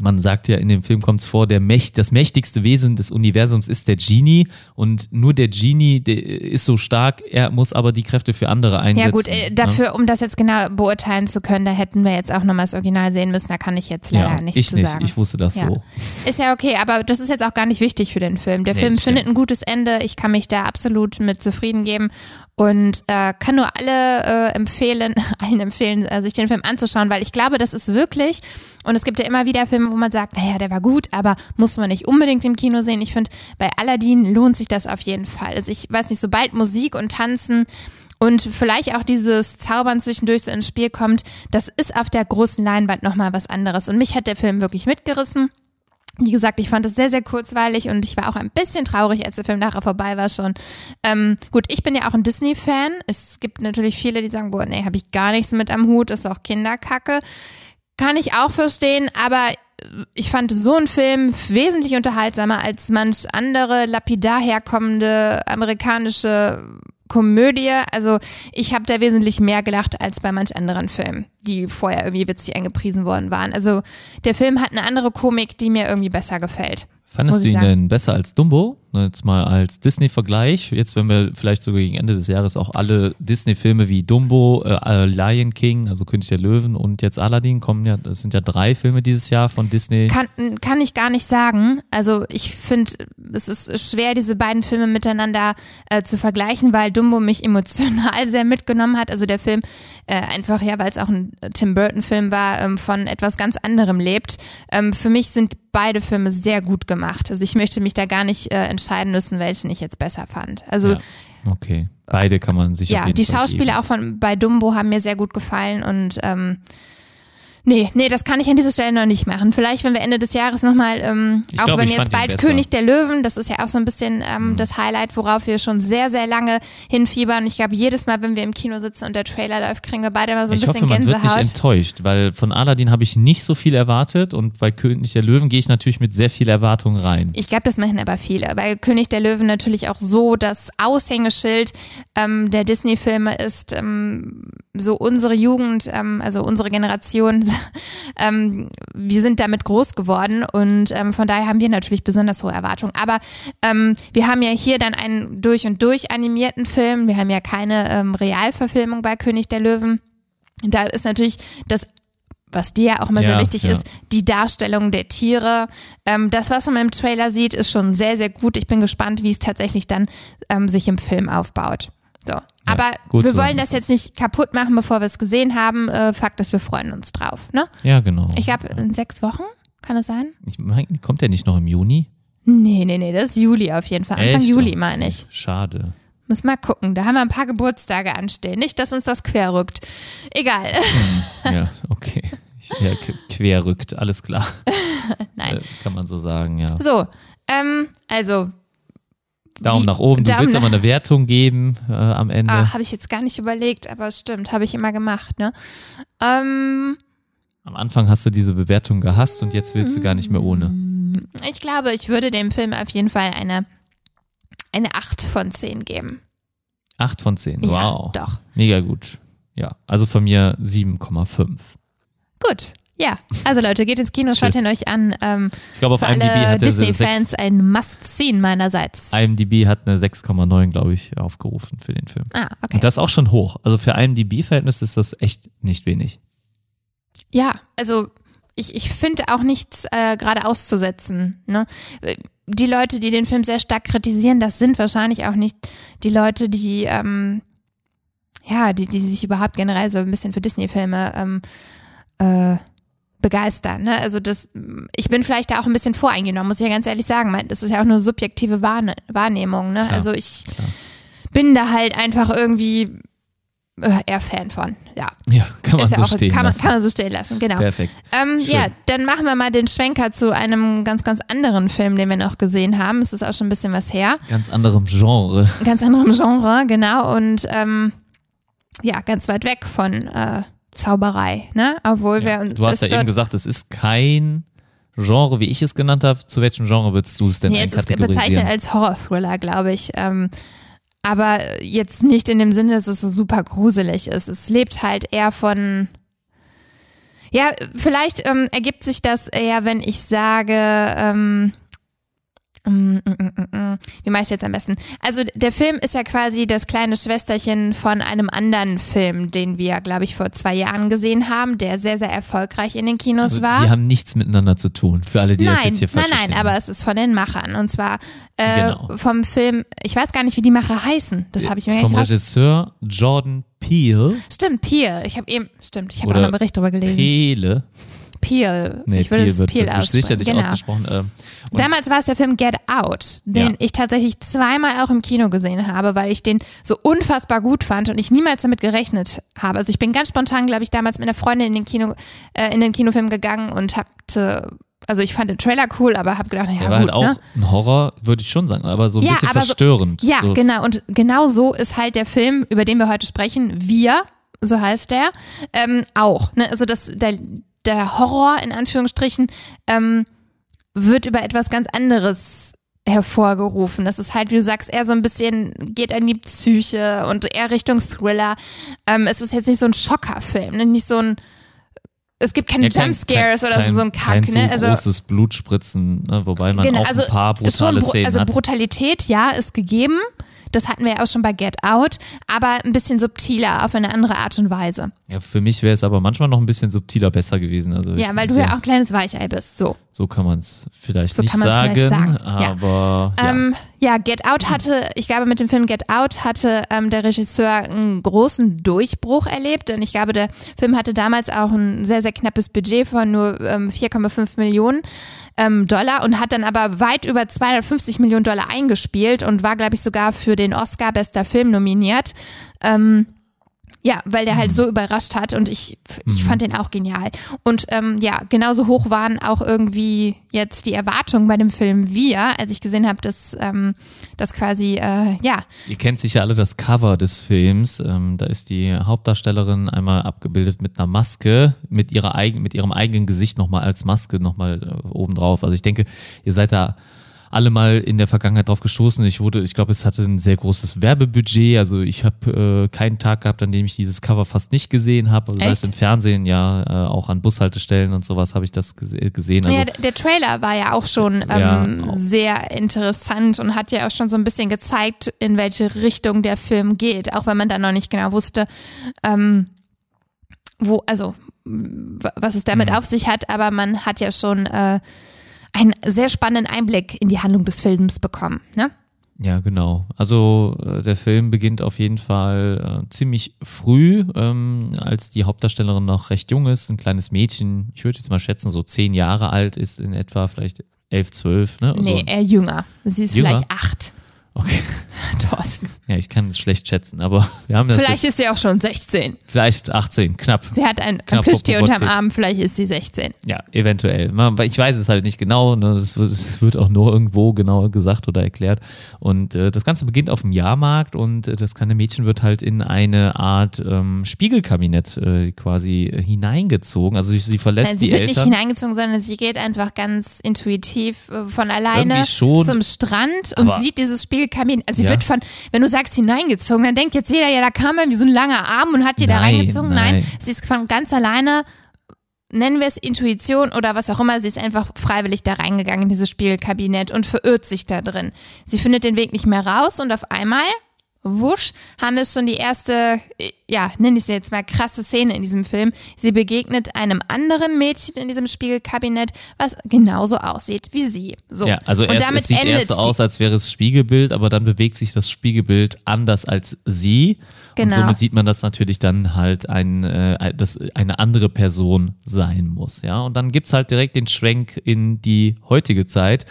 man sagt ja, in dem Film kommt es vor, der Mächt, das mächtigste Wesen des Universums ist der Genie und nur der Genie der ist so stark, er muss aber die Kräfte für andere einsetzen. Ja gut, äh, ne? dafür, um das jetzt genau beurteilen zu können, da hätten wir jetzt auch nochmal das Original sehen müssen. Da kann ich jetzt leider ja, nichts ich zu nicht, sagen. ich wusste das Ja. so. Ist ja okay, aber das ist jetzt auch gar nicht wichtig für den Film. Der Nee, Film findet ein gutes Ende. Ich kann mich da absolut mit zufrieden geben und äh, kann nur alle äh, empfehlen, allen empfehlen, äh, sich den Film anzuschauen, weil ich glaube, das ist wirklich, und es gibt ja immer wieder Filme, wo man sagt, naja, der war gut, aber muss man nicht unbedingt im Kino sehen. Ich finde, bei Aladdin lohnt sich das auf jeden Fall. Also ich weiß nicht, sobald Musik und Tanzen und vielleicht auch dieses Zaubern zwischendurch so ins Spiel kommt, das ist auf der großen Leinwand nochmal was anderes. Und mich hat der Film wirklich mitgerissen. Wie gesagt, ich fand es sehr, sehr kurzweilig und ich war auch ein bisschen traurig, als der Film nachher vorbei war schon. Ähm, gut, ich bin ja auch ein Disney-Fan. Es gibt natürlich viele, die sagen, boah, nee, habe ich gar nichts mit am Hut, ist auch Kinderkacke. Kann ich auch verstehen, aber ich fand so einen Film wesentlich unterhaltsamer als manch andere lapidar herkommende amerikanische Komödie. Also ich habe da wesentlich mehr gelacht als bei manch anderen Filmen, die vorher irgendwie witzig angepriesen worden waren. Also der Film hat eine andere Komik, die mir irgendwie besser gefällt. Fandest du ihn sagen. denn besser als Dumbo? Jetzt mal als Disney-Vergleich. Jetzt, wenn wir vielleicht sogar gegen Ende des Jahres auch alle Disney-Filme wie Dumbo, äh, äh, Lion King, also König der Löwen und jetzt Aladdin kommen ja, das sind ja drei Filme dieses Jahr von Disney. Kann, kann ich gar nicht sagen. Also ich finde, es ist schwer, diese beiden Filme miteinander äh, zu vergleichen, weil Dumbo mich emotional sehr mitgenommen hat. Also der Film äh, einfach, ja, weil es auch ein Tim Burton-Film war, ähm, von etwas ganz anderem lebt. Ähm, für mich sind beide Filme sehr gut gemacht. Also ich möchte mich da gar nicht äh, entscheiden müssen, welchen ich jetzt besser fand. Also Ja, okay. Beide kann man sich auf ja, jeden die Fall Schauspieler auch von bei Dumbo haben mir sehr gut gefallen und ähm, nee, nee, das kann ich an dieser Stelle noch nicht machen. Vielleicht, wenn wir Ende des Jahres nochmal, ähm, Ich auch glaub, wenn ich jetzt bald. Mhm. König der Löwen, das ist ja auch so ein bisschen ähm, das Highlight, worauf wir schon sehr, sehr lange hinfiebern. Ich glaube, jedes Mal, wenn wir im Kino sitzen und der Trailer läuft, kriegen wir beide mal so ein ich bisschen hoffe, man wird nicht Gänsehaut. enttäuscht, weil von Aladdin habe ich nicht so viel erwartet und bei König der Löwen gehe ich natürlich mit sehr viel Erwartung rein. Ich glaube, das machen aber viele, weil König der Löwen natürlich auch so das Aushängeschild ähm, der Disney-Filme ist, ähm, so unsere Jugend, ähm, also unsere Generation, ähm, wir sind damit groß geworden und ähm, von daher haben wir natürlich besonders hohe Erwartungen. Aber ähm, wir haben ja hier dann einen durch und durch animierten Film. Wir haben ja keine ähm, Realverfilmung bei König der Löwen. Da ist natürlich das was dir ja auch immer Ja, sehr wichtig ja. ist, die Darstellung der Tiere. Ähm, das, was man im Trailer sieht, ist schon sehr, sehr gut. Ich bin gespannt, wie es tatsächlich dann ähm, sich im Film aufbaut. So. Aber gut wir so. wollen das jetzt nicht kaputt machen, bevor wir es gesehen haben. Äh, Fakt ist, wir freuen uns drauf. Ne? Ja, genau. Ich glaube, in sechs Wochen, kann es sein? Ich mein, kommt der nicht noch im Juni? Nee, nee, nee, das ist Juli auf jeden Fall. Anfang Echt? Juli, meine ich. Schade. Muss mal gucken. Da haben wir ein paar Geburtstage anstehen. Nicht, dass uns das quer rückt. Egal. Ja, okay. Ja, k- quer rückt, alles klar. Nein. Äh, kann man so sagen, ja. So, ähm, also, Daumen Wie- nach oben. Du Daumen willst aber eine Wertung geben äh, am Ende. ah, habe ich jetzt gar nicht überlegt, aber es stimmt, habe ich immer gemacht, ne? Ähm, Am Anfang hast du diese Bewertung gehasst und jetzt willst du gar nicht mehr ohne. ich glaube, ich würde dem Film auf jeden Fall eine, eine 8 von 10 geben. Acht von zehn. Ja, Wow. doch. Mega gut. Ja, also von mir 7,5. Gut. Ja, also Leute, geht ins Kino, schaut ihn euch an. Ähm, Ich glaube, auf IMDb hat Disney-Fans ein Must-Seen meinerseits. IMDb hat eine 6,9, glaube ich, aufgerufen für den Film. Ah, okay. Und das ist auch schon hoch. Also für IMDb-Verhältnis ist das echt nicht wenig. Ja, also ich, ich finde auch nichts äh, gerade auszusetzen. Ne? Die Leute, die den Film sehr stark kritisieren, das sind wahrscheinlich auch nicht die Leute, die ähm, ja, die, die sich überhaupt generell so ein bisschen für Disney-Filme ähm, äh, begeistern. Ne? Also das, ich bin vielleicht da auch ein bisschen voreingenommen, muss ich ja ganz ehrlich sagen. Das ist ja auch nur subjektive Wahrne Wahrnehmung. Ne? Klar, also ich klar. bin da halt einfach irgendwie äh, eher Fan von. Ja, Ja, kann man ja so auch, stehen kann, man, lassen. kann man so stehen lassen, genau. Perfekt. Ähm, ja, dann machen wir mal den Schwenker zu einem ganz, ganz anderen Film, den wir noch gesehen haben. Es ist auch schon ein bisschen was her. Ganz anderem Genre. Ganz anderem Genre, genau. Und ähm, ja, ganz weit weg von äh, Zauberei, ne? Obwohl Ja. wir Du hast ja eben gesagt, es ist kein Genre, wie ich es genannt habe. Zu welchem Genre würdest du es denn Nee, es ist bezeichnet als Horror-Thriller, glaube ich. Ähm, aber jetzt nicht in dem Sinne, dass es so super gruselig ist. Es lebt halt eher von. Ja, vielleicht ähm, ergibt sich das eher, wenn ich sage, ähm, wie mache ich jetzt am besten? Also der Film ist ja quasi das kleine Schwesterchen von einem anderen Film, den wir, glaube ich, vor zwei Jahren gesehen haben, der sehr, sehr erfolgreich in den Kinos Also, war. die haben nichts miteinander zu tun, für alle, die das Nein, jetzt hier nein, falsch nein, verstehen. aber es ist von den Machern. Und zwar äh, Genau. vom Film, ich weiß gar nicht, wie die Macher heißen. Das habe ich mir Vom Regisseur Jordan Peele. Stimmt, Peel. Ich habe eben, stimmt, ich habe auch einen Bericht darüber gelesen. Peele. Peel. Nee, ich würde Peele es Peel wird sicherlich genau. ausgesprochen. Und Damals war es der Film Get Out, den Ja. ich tatsächlich zweimal auch im Kino gesehen habe, weil ich den so unfassbar gut fand und ich niemals damit gerechnet habe. Also ich bin ganz spontan, glaube ich, damals mit einer Freundin in den Kino, äh, in den Kinofilm gegangen und hatte, also ich fand den Trailer cool, aber habe gedacht, naja, der war gut, halt auch ne? ein Horror, würde ich schon sagen, aber so ein Ja, bisschen aber so- verstörend. Ja, so. genau. Und genau so ist halt der Film, über den wir heute sprechen, Wir, so heißt der, ähm, auch. Ne? Also das, der, der Horror in Anführungsstrichen ähm, wird über etwas ganz anderes hervorgerufen. Das ist halt, wie du sagst, eher so ein bisschen geht an die Psyche und eher Richtung Thriller. Ähm, es ist jetzt nicht so ein Schockerfilm, ne? nicht so ein es gibt keine Ja, kein- Jumpscares kein- oder so, kein- so ein Kack, kein so ne? Also großes Blutspritzen, ne? wobei man auch ein paar ist schon brutale bru- Szenen also hat. Brutalität, ja, ist gegeben. Das hatten wir ja auch schon bei Get Out, aber ein bisschen subtiler, auf eine andere Art und Weise. Ja, für mich wäre es aber manchmal noch ein bisschen subtiler besser gewesen. Also Ja, weil du so, ja auch ein kleines Weichei bist. So. So kann man es vielleicht So nicht sagen, vielleicht sagen, ja. aber ja. Ähm, ja, Get Out hatte, ich glaube, mit dem Film Get Out hatte ähm, der Regisseur einen großen Durchbruch erlebt. Und ich glaube, der Film hatte damals auch ein sehr, sehr knappes Budget von nur ähm, 4,5 Millionen ähm, Dollar und hat dann aber weit über 250 Millionen Dollar eingespielt und war, glaube ich, sogar für den Oscar bester Film nominiert. Ähm, ja, weil der halt so überrascht hat und ich, ich fand den auch genial. Und ähm, ja, genauso hoch waren auch irgendwie jetzt die Erwartungen bei dem Film Wir, als ich gesehen habe, dass ähm, das quasi, äh, ja, Ihr kennt sicher alle das Cover des Films. Ähm, da ist die Hauptdarstellerin einmal abgebildet mit einer Maske, mit, ihrer eigen, mit ihrem eigenen Gesicht nochmal als Maske nochmal äh, obendrauf. Also ich denke, ihr seid da alle mal in der Vergangenheit drauf gestoßen. Ich wurde, ich glaube, es hatte ein sehr großes Werbebudget. Also ich habe äh, keinen Tag gehabt, an dem ich dieses Cover fast nicht gesehen habe. Also sei es im Fernsehen, ja, äh, auch an Bushaltestellen und sowas habe ich das gese gesehen. Also, ja, der Trailer war ja auch schon ähm, Ja. sehr interessant und hat ja auch schon so ein bisschen gezeigt, in welche Richtung der Film geht, auch wenn man da noch nicht genau wusste, ähm, wo, also was es damit Mhm. auf sich hat, aber man hat ja schon äh, einen sehr spannenden Einblick in die Handlung des Films bekommen. Ne? Ja, genau. Also äh, der Film beginnt auf jeden Fall äh, ziemlich früh, ähm, als die Hauptdarstellerin noch recht jung ist, ein kleines Mädchen, ich würde jetzt mal schätzen, so zehn Jahre alt ist in etwa, vielleicht elf, zwölf. Ne? Also, Nee, eher jünger. Sie ist Jünger? vielleicht acht. okay. Thorsten. Ja, ich kann es schlecht schätzen, aber wir haben das Vielleicht jetzt, ist sie auch schon 16. vielleicht 18, knapp. Sie hat ein, ein Plüschtier unterm. Arm, vielleicht ist sie 16. Ja, eventuell. Ich weiß es halt nicht genau. Ne? Das, wird, auch nur irgendwo genau gesagt oder erklärt. Und äh, das Ganze beginnt auf dem Jahrmarkt und äh, das kleine Mädchen wird halt in eine Art ähm, Spiegelkabinett äh, quasi hineingezogen. Also sie, sie verlässt Nein, sie die wird nicht Eltern. hineingezogen, sondern sie geht einfach ganz intuitiv von alleine zum Strand und sieht dieses Spiegelkabinett. Also sie Ja. Wird von, wenn du sagst hineingezogen, dann denkt jetzt jeder, ja, da kam irgendwie so ein langer Arm und hat die da reingezogen. Nein, nein. sie ist von ganz alleine, nennen wir es Intuition oder was auch immer, sie ist einfach freiwillig da reingegangen in dieses Spiegelkabinett und verirrt sich da drin. Sie findet den Weg nicht mehr raus und auf einmal wusch, haben wir schon die erste, äh, ja, nenne ich sie jetzt mal krasse Szene in diesem Film. Sie begegnet einem anderen Mädchen in diesem Spiegelkabinett, was genauso aussieht wie sie. So. Ja, also und erst, damit es sieht erst so aus, als wäre es Spiegelbild, aber dann bewegt sich das Spiegelbild anders als sie. Genau. Und somit sieht man, dass natürlich dann halt ein, äh, dass eine andere Person sein muss. Ja, und dann gibt's halt direkt den Schwenk in die heutige Zeit.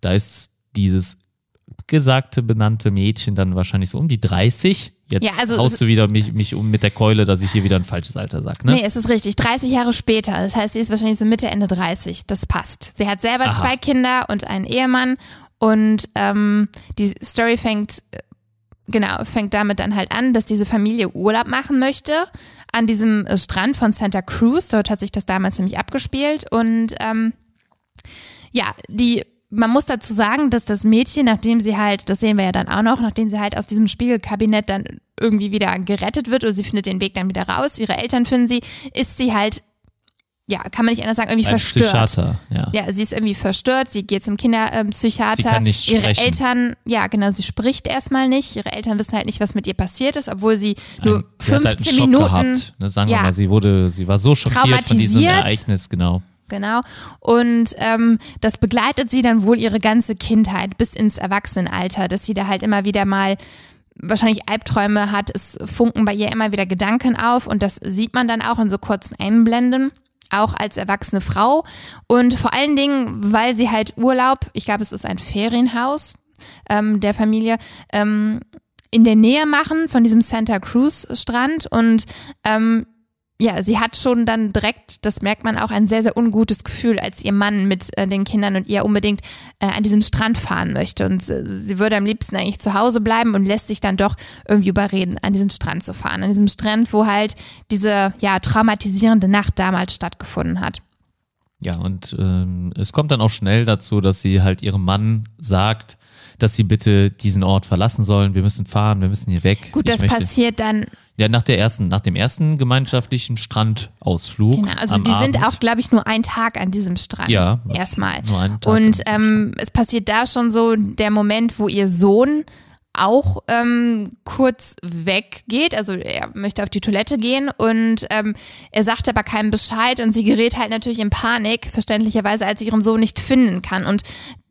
Da ist dieses gesagte, benannte Mädchen dann wahrscheinlich so um die 30. Jetzt Ja, also haust du wieder mich, mich um mit der Keule, dass ich hier wieder ein falsches Alter sag, ne? Nee, es ist richtig. 30 Jahre später. Das heißt, sie ist wahrscheinlich so Mitte, Ende 30. Das passt. Sie hat selber Aha. zwei Kinder und einen Ehemann. Und ähm, die Story fängt, genau, fängt damit dann halt an, dass diese Familie Urlaub machen möchte an diesem Strand von Santa Cruz. Dort hat sich das damals nämlich abgespielt. Und ähm, ja, die, man muss dazu sagen, dass das Mädchen, nachdem sie halt, das sehen wir ja dann auch noch, nachdem sie halt aus diesem Spiegelkabinett dann irgendwie wieder gerettet wird oder sie findet den Weg dann wieder raus, ihre Eltern finden sie, ist sie halt, ja, kann man nicht anders sagen, irgendwie Ein verstört. Psychiater, ja. Ja, sie ist irgendwie verstört, sie geht zum Kinderpsychiater. Sie kann nicht ihre sprechen. Eltern, ja genau, sie spricht erstmal nicht. Ihre Eltern wissen halt nicht, was mit ihr passiert ist, obwohl sie nur Ein- sie hat halt 15 einen Schock Minuten gehabt. Ne? Sagen ja. wir mal, sie wurde, sie war so schockiert von diesem. Ereignis, genau. Genau. Und ähm, das begleitet sie dann wohl ihre ganze Kindheit bis ins Erwachsenenalter, dass sie da halt immer wieder mal wahrscheinlich Albträume hat. Es funken bei ihr immer wieder Gedanken auf und das sieht man dann auch in so kurzen Einblenden. Auch als erwachsene Frau. Und vor allen Dingen, weil sie halt Urlaub, ich glaube, es ist ein Ferienhaus ähm, der Familie, ähm, in der Nähe machen von diesem Santa Cruz Strand und ähm, ja, sie hat schon dann direkt, das merkt man auch, ein sehr, sehr ungutes Gefühl, als ihr Mann mit äh, den Kindern und ihr unbedingt äh, an diesen Strand fahren möchte. Und äh, sie würde am liebsten eigentlich zu Hause bleiben und lässt sich dann doch irgendwie überreden, an diesen Strand zu fahren. An diesem Strand, wo halt diese ja, traumatisierende Nacht damals stattgefunden hat. Ja, und ähm, es kommt dann auch schnell dazu, dass sie halt ihrem Mann sagt, dass sie bitte diesen Ort verlassen sollen. Wir müssen fahren, wir müssen hier weg. Gut, Ich das möchte- passiert dann, Ja, nach der ersten, nach dem ersten gemeinschaftlichen Strandausflug. genau, also die sind Abend. auch, glaube ich, nur einen Tag an diesem Strand. Ja, Erstmal. nur einen Tag Und ähm, es passiert da schon so der Moment, wo ihr Sohn auch ähm, kurz weggeht, also er möchte auf die Toilette gehen und ähm, er sagt aber keinem Bescheid und sie gerät halt natürlich in Panik, verständlicherweise, als sie ihren Sohn nicht finden kann und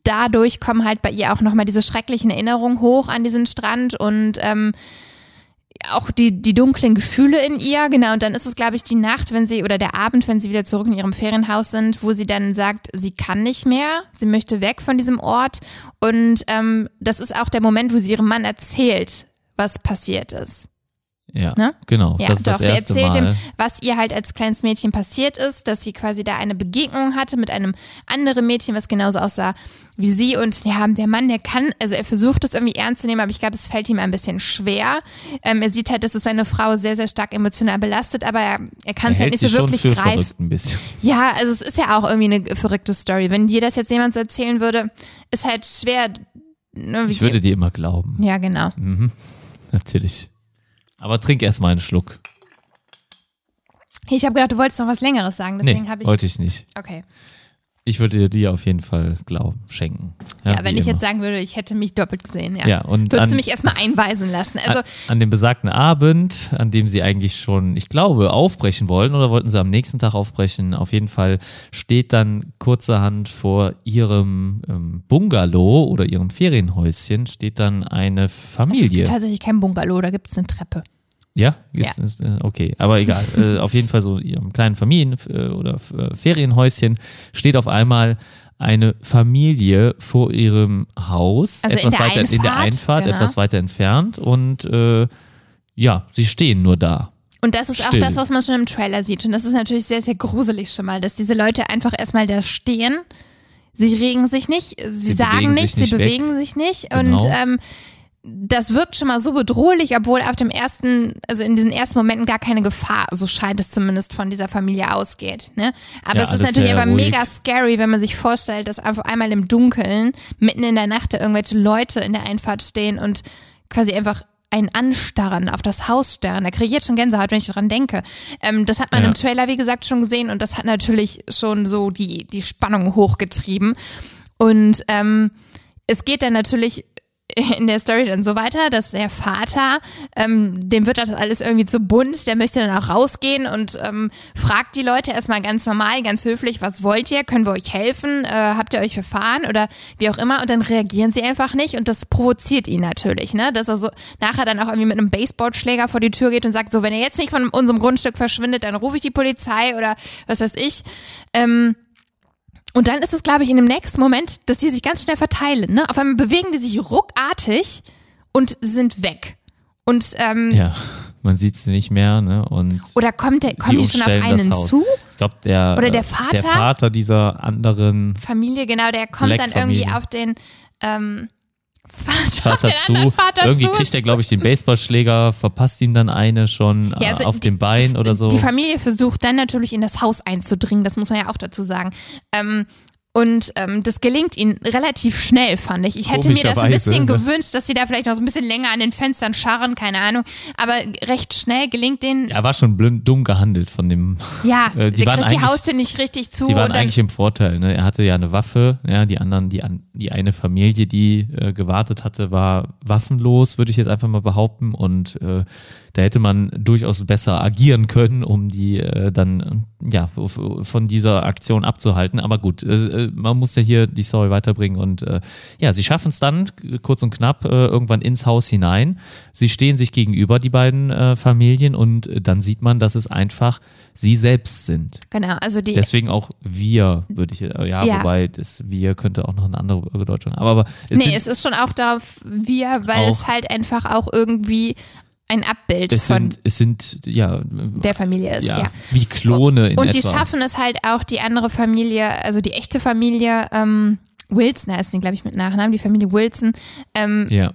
dadurch kommen halt bei ihr auch nochmal diese schrecklichen Erinnerungen hoch an diesen Strand und ähm, auch die, die dunklen Gefühle in ihr, genau, und dann ist es, glaube ich, die Nacht, wenn sie, oder der Abend, wenn sie wieder zurück in ihrem Ferienhaus sind, wo sie dann sagt, sie kann nicht mehr, sie möchte weg von diesem Ort. Und ähm, das ist auch der Moment, wo sie ihrem Mann erzählt, was passiert ist. Ja, Ne? genau. Ja, das ist doch, das sie erste erzählt Mal. ihm, was ihr halt als kleines Mädchen passiert ist, dass sie quasi da eine Begegnung hatte mit einem anderen Mädchen, was genauso aussah wie sie. Und ja, der Mann, der kann, also er versucht es irgendwie ernst zu nehmen, aber ich glaube, es fällt ihm ein bisschen schwer. Ähm, er sieht halt, dass es seine Frau sehr, sehr stark emotional belastet, aber er, er kann es halt nicht sie so wirklich greifen. Ja, also es ist ja auch irgendwie eine verrückte Story. Wenn dir das jetzt jemand so erzählen würde, ist halt schwer. Ne, Ich würde dir immer glauben. ja, genau. Natürlich. Aber trink erst mal einen Schluck. Ich habe gedacht, du wolltest noch was Längeres sagen, deswegen nee, habe ich. wollte ich nicht. Okay. Ich würde dir die auf jeden Fall glauben, schenken. Ja, wenn wie ich immer. jetzt sagen würde, ich hätte mich doppelt gesehen, ja. Ja, und Würdest du mich erstmal einweisen lassen. Also, an, an dem besagten Abend, an dem sie eigentlich schon, ich glaube, aufbrechen wollten oder wollten sie am nächsten Tag aufbrechen, auf jeden Fall steht dann kurzerhand vor ihrem ähm, Bungalow oder ihrem Ferienhäuschen steht dann eine es Familie. gibt tatsächlich kein Bungalow, da gibt es eine Treppe. Ja, ist, ist, äh, okay, aber egal. äh, auf jeden Fall so in ihrem kleinen Familien- äh, oder äh, Ferienhäuschen steht auf einmal eine Familie vor ihrem Haus, Also in etwas der weiter in der Einfahrt, Einfahrt, genau. etwas weiter entfernt und äh, ja, sie stehen nur da. Und das ist Still. auch das, was man schon im Trailer sieht. Und das ist natürlich sehr, sehr gruselig schon mal, dass diese Leute einfach erstmal da stehen. Sie regen sich nicht, sie, Sie sagen nichts, nicht sie weg. bewegen sich nicht. Genau. Und ähm, das wirkt schon mal so bedrohlich, obwohl auf dem ersten, also in diesen ersten Momenten gar keine Gefahr, so scheint es zumindest von dieser Familie ausgeht. Ne? Aber Ja, es ist natürlich aber ruhig. mega scary, wenn man sich vorstellt, dass auf einmal im Dunkeln, mitten in der Nacht, da irgendwelche Leute in der Einfahrt stehen und quasi einfach ein Anstarren auf das Haus starren. Da kriege ich jetzt schon Gänsehaut, wenn ich daran denke. Ähm, das hat man Ja. im Trailer, wie gesagt, schon gesehen und das hat natürlich schon so die, die Spannung hochgetrieben. Und ähm, es geht dann natürlich in der Story dann so weiter, dass der Vater, ähm, dem wird das alles irgendwie zu bunt, der möchte dann auch rausgehen und ähm, fragt die Leute erstmal ganz normal, ganz höflich, was wollt ihr, können wir euch helfen, äh, habt ihr euch verfahren oder wie auch immer? Und dann reagieren sie einfach nicht und das provoziert ihn natürlich, ne, dass er so nachher dann auch irgendwie mit einem Baseballschläger vor die Tür geht und sagt, so, wenn er jetzt nicht von unserem Grundstück verschwindet, dann rufe ich die Polizei oder was weiß ich, ähm, und dann ist es, glaube ich, in dem nächsten Moment, dass die sich ganz schnell verteilen. Ne? Auf einmal bewegen die sich ruckartig und sind weg. Und ähm, Ja, man sieht sie nicht mehr, ne? Und oder kommt der, kommen die schon auf einen zu? ich glaube, der, Oder der äh, Vater? der Vater dieser anderen Familie, genau, der kommt dann irgendwie auf den ähm, Vater, auf zu. anderen Vater Irgendwie zu. kriegt er, glaube ich, den Baseballschläger, verpasst ihm dann eine schon Ja, äh, also auf die- dem Bein oder so. Die Familie versucht dann natürlich in das Haus einzudringen, das muss man ja auch dazu sagen. Ähm, und ähm, das gelingt ihnen relativ schnell, fand ich. Ich hätte mir das ein bisschen ne? gewünscht, dass sie da vielleicht noch so ein bisschen länger an den Fenstern scharren, keine Ahnung. Aber recht schnell gelingt denen, ja, er war schon blind, dumm gehandelt von dem. Äh, die der waren kriegt die Haustür nicht richtig zu. Sie waren eigentlich im Vorteil. Ne? Er hatte ja eine Waffe. Ja, die anderen, die, an, die eine Familie, die äh, gewartet hatte, war waffenlos, würde ich jetzt einfach mal behaupten. Und äh, da hätte man durchaus besser agieren können, um die äh, dann ja von dieser Aktion abzuhalten. Aber gut, äh, äh, man muss ja hier die Story weiterbringen. Und äh, ja, sie schaffen es dann kurz und knapp irgendwann ins Haus hinein. Sie stehen sich gegenüber, die beiden Familien, und dann sieht man, dass es einfach sie selbst sind. genau, also die, Deswegen auch wir, würde ich, äh, ja, Ja. wobei das wir könnte auch noch eine andere Bedeutung haben. Aber, aber es, nee, es ist schon auch darauf wir, weil es halt einfach auch irgendwie ein Abbild es von sind, es sind, ja, der Familie ist, ja, ja. wie Klone in Und etwa. die schaffen es halt auch, die andere Familie, also die echte Familie, ähm, Wilson heißt die, glaube ich, mit Nachnamen, die Familie Wilson, ähm, ja,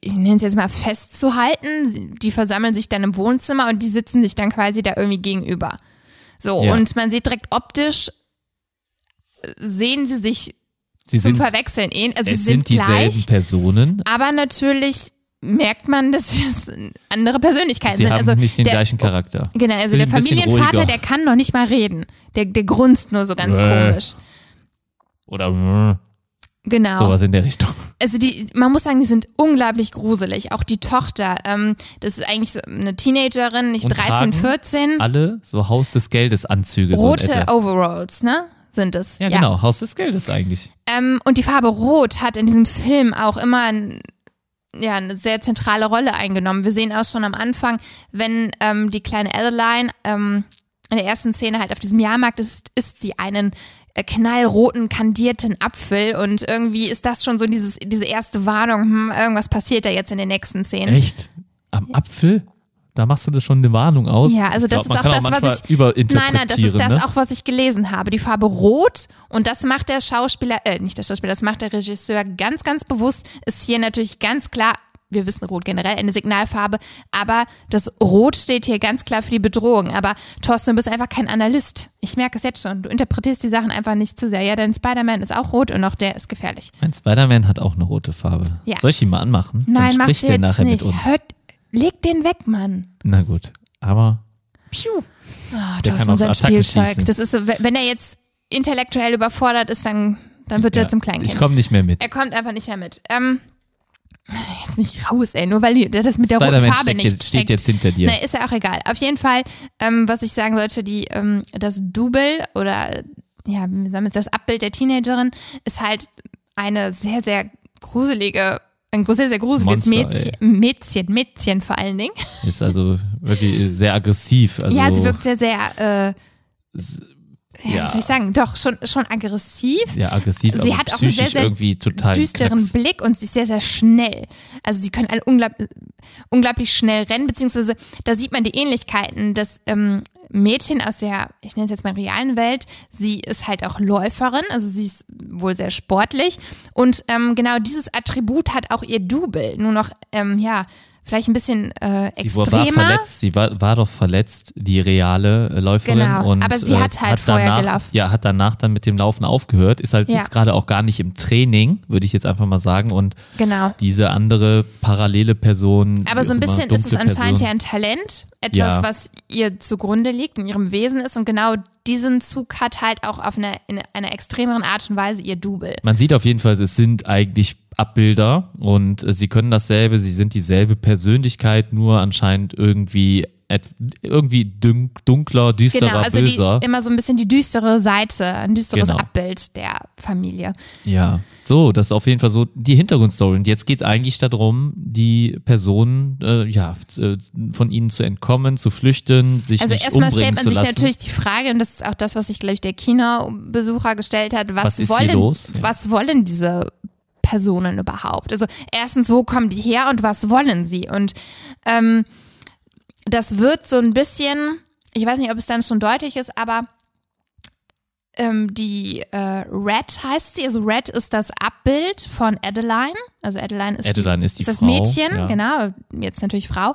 ich nenne es jetzt mal festzuhalten. Die versammeln sich dann im Wohnzimmer und die sitzen sich dann quasi da irgendwie gegenüber. So, Ja. und man sieht direkt optisch, äh, sehen sie sich sie zum sind, Verwechseln ähnlich. Also es sie sind, sind dieselben gleich, Personen. aber natürlich merkt man, dass es andere Persönlichkeiten Sie sind. haben also nicht den der, gleichen Charakter. Genau, also Sind der Familienvater, der kann noch nicht mal reden. Der, der grunzt nur so ganz Äh. komisch. Oder mh, Genau. sowas in der Richtung. Also die, man muss sagen, die sind unglaublich gruselig. Auch die Tochter, ähm, das ist eigentlich so eine Teenagerin, nicht Und 13, tragen 14. Alle so Haus des Geldes Anzüge. so Rote etwa. Overalls, ne? Sind es. Ja, genau, Haus des Geldes eigentlich. Ähm, und die Farbe Rot hat in diesem Film auch immer ein, ja, eine sehr zentrale Rolle eingenommen. Wir sehen auch schon am Anfang, wenn ähm, die kleine Adeline ähm, in der ersten Szene halt auf diesem Jahrmarkt ist, isst sie einen knallroten, kandierten Apfel und irgendwie ist das schon so dieses, diese erste Warnung, hm, irgendwas passiert da jetzt in den nächsten Szenen. Echt? Am Apfel? da machst du das schon eine Warnung aus. Ja, also das glaub, ist auch das, was ich. Überinterpretieren, Nein, nein, das ist das ne? auch, was ich gelesen habe. Die Farbe Rot und das macht der Schauspieler, äh, nicht der Schauspieler, das macht der Regisseur ganz, ganz bewusst. Ist hier natürlich ganz klar. Wir wissen Rot generell eine Signalfarbe, aber das Rot steht hier ganz klar für die Bedrohung. Aber Thorsten, du bist einfach kein Analyst. Ich merke es jetzt schon. Du interpretierst die Sachen einfach nicht zu sehr. Ja, dein Spider-Man ist auch rot und auch der ist gefährlich. Mein Spider-Man hat auch eine rote Farbe. Ja. Soll ich ihn mal anmachen? Nein, Dann mach der jetzt nachher nicht. mit uns. Hört, leg den weg, Mann. Na gut, aber Piu. Oh, Der kann Thorsten, auf sein Attacken Spielzeug. schießen. Das ist so, wenn er jetzt intellektuell überfordert ist, dann, dann wird er ja, zum Kleinkind. ich komme nicht mehr mit. Er kommt einfach nicht mehr mit. Ähm, jetzt bin ich raus, ey, nur weil die- der das mit der roten Farbe steckt nicht jetzt, steht jetzt hinter dir. Na, ist ja auch egal. Auf jeden Fall, ähm, was ich sagen sollte, die, ähm, das Double oder ja, wie sagen wir das Abbild der Teenagerin ist halt eine sehr, sehr gruselige, ein sehr, sehr gruseliges Monster, Mädchen, Mädchen, Mädchen vor allen Dingen. Ist also wirklich sehr aggressiv. Also, ja, sie wirkt sehr, sehr, äh, ja, ja. wie soll ich sagen, doch schon, schon aggressiv. ja, aggressiv, Sie hat auch einen sehr, sehr düsteren knacks. Blick und sie ist sehr, sehr schnell. Also sie können alle unglaub, unglaublich schnell rennen, beziehungsweise da sieht man die Ähnlichkeiten. Das ähm, Mädchen aus der, ich nenne es jetzt mal realen Welt, sie ist halt auch Läuferin, also sie ist wohl sehr sportlich und ähm, genau dieses Attribut hat auch ihr Double, nur noch, ähm, ja, vielleicht ein bisschen äh, Sie war extremer. verletzt, sie war, war doch verletzt, die reale äh, Läuferin. Genau, und, aber sie äh, hat halt vorher danach, gelaufen. Ja, hat danach dann mit dem Laufen aufgehört, ist halt Ja. jetzt gerade auch gar nicht im Training, würde ich jetzt einfach mal sagen. Und Genau. diese andere parallele Person. Aber so ein auch immer, bisschen ist es anscheinend Person. ja ein Talent, etwas, Ja. was ihr zugrunde liegt, in ihrem Wesen ist. Und genau diesen Zug hat halt auch auf eine, in einer extremeren Art und Weise ihr Double. Man sieht auf jeden Fall, es sind eigentlich Abbilder und äh, sie können dasselbe, sie sind dieselbe Persönlichkeit, nur anscheinend irgendwie irgendwie dunkler, düsterer, Genau, also böser. die, immer so ein bisschen die düstere Seite, ein düsteres Genau. Abbild der Familie. Ja, so, das ist auf jeden Fall so die Hintergrundstory. Und jetzt geht es eigentlich darum, die Person äh, ja, äh, von ihnen zu entkommen, zu flüchten, sich Also nicht erstmal umbringen stellt man zu sich lassen. natürlich die Frage, und das ist auch das, was sich, glaube ich, der Kinobesucher gestellt hat, was, Was ist hier wollen, los? Ja. was wollen diese Personen überhaupt? Also erstens, wo kommen die her und was wollen sie? Und ähm, das wird so ein bisschen, ich weiß nicht, ob es dann schon deutlich ist, aber ähm, die äh, Red heißt sie, also Red ist das Abbild von Adeline, also Adeline ist, Adeline die, ist die das Frau, Mädchen, ja. genau, jetzt natürlich Frau.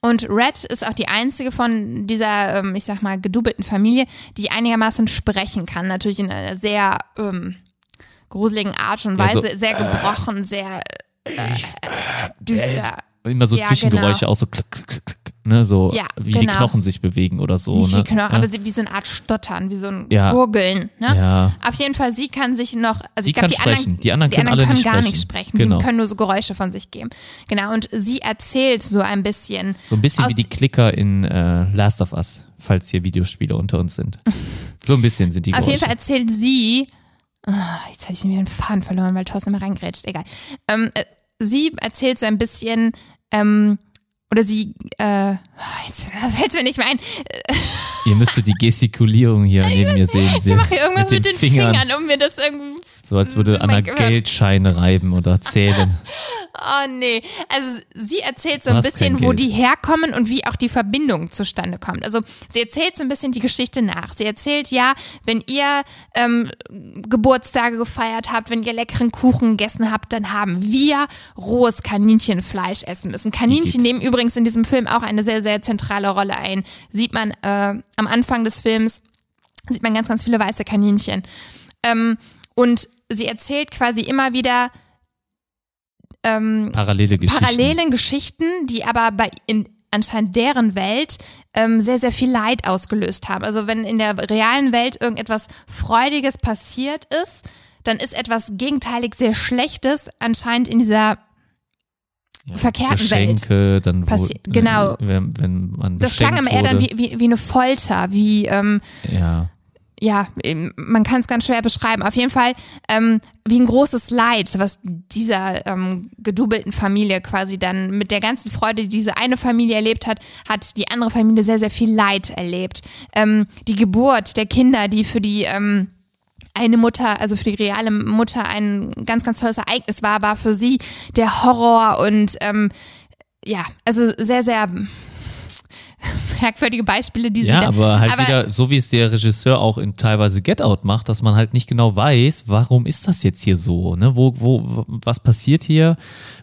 Und Red ist auch die einzige von dieser, ähm, ich sag mal, gedubbelten Familie, die einigermaßen sprechen kann. Natürlich in einer sehr ähm, gruseligen Art und Ja, Weise, so, sehr gebrochen, sehr äh, düster. Immer so Ja, Zwischengeräusche, genau. auch so klick, klick, klick, ne, so Ja, wie die genau. Knochen sich bewegen oder so. Nicht ne? Knochen, ja. aber wie so eine Art Stottern, wie so ein Ja. Gurgeln. Ne? Ja. Auf jeden Fall, sie kann sich noch, also Sie ich glaube, die anderen, Die anderen können alle können nicht gar sprechen. nicht sprechen. Genau. Die können nur so Geräusche von sich geben. Genau, und sie erzählt so ein bisschen. So ein bisschen wie die Klicker in äh, Last of Us, falls hier Videospiele unter uns sind. So ein bisschen sind die Auf jeden Geräusche. Fall erzählt sie, jetzt habe ich mir den Faden verloren, weil Thorsten immer reingrätscht, egal. Ähm, äh, sie erzählt so ein bisschen, ähm, oder sie, äh, jetzt fällt es mir nicht mehr ein, Ihr müsstet die Gestikulierung hier neben mir sehen. ich mache hier irgendwas mit den, Fingern. um mir das irgendwie So als würde Anna. Geldscheine reiben oder zählen. Oh nee. Also sie erzählt so ein bisschen, wo Geld. die herkommen und wie auch die Verbindung zustande kommt. Also sie erzählt so ein bisschen die Geschichte nach. Sie erzählt ja, wenn ihr ähm, Geburtstage gefeiert habt, wenn ihr leckeren Kuchen gegessen habt, dann haben wir rohes Kaninchenfleisch essen müssen. Kaninchen nehmen übrigens in diesem Film auch eine sehr, sehr zentrale Rolle ein. Sieht man äh, am Anfang des Films, sieht man ganz, ganz viele weiße Kaninchen. Ähm, und sie erzählt quasi immer wieder ähm, Parallele Geschichten. parallelen Geschichten, die aber bei in anscheinend deren Welt ähm, sehr, sehr viel Leid ausgelöst haben. Also wenn in der realen Welt irgendetwas Freudiges passiert ist, dann ist etwas gegenteilig sehr Schlechtes anscheinend in dieser Ja, verkehrten Welt. Geschenke, dann wo, Passi- genau. äh, wenn, wenn man Das klang immer eher dann wie, wie, wie eine Folter, wie ähm, Ja, ja, ähm, man kann es ganz schwer beschreiben. Auf jeden Fall ähm, wie ein großes Leid, was dieser ähm, gedubbelten Familie quasi dann mit der ganzen Freude, die diese eine Familie erlebt hat, hat die andere Familie sehr, sehr viel Leid erlebt. Ähm, die Geburt der Kinder, die für die ähm, eine Mutter, also für die reale Mutter ein ganz, ganz tolles Ereignis war, war für sie der Horror und ähm, ja, also sehr, sehr merkwürdige Beispiele, die sie Ja, aber halt aber, wieder, so wie es der Regisseur auch in teilweise Get Out macht, dass man halt nicht genau weiß, warum ist das jetzt hier so, ne? Wo, wo, was passiert hier?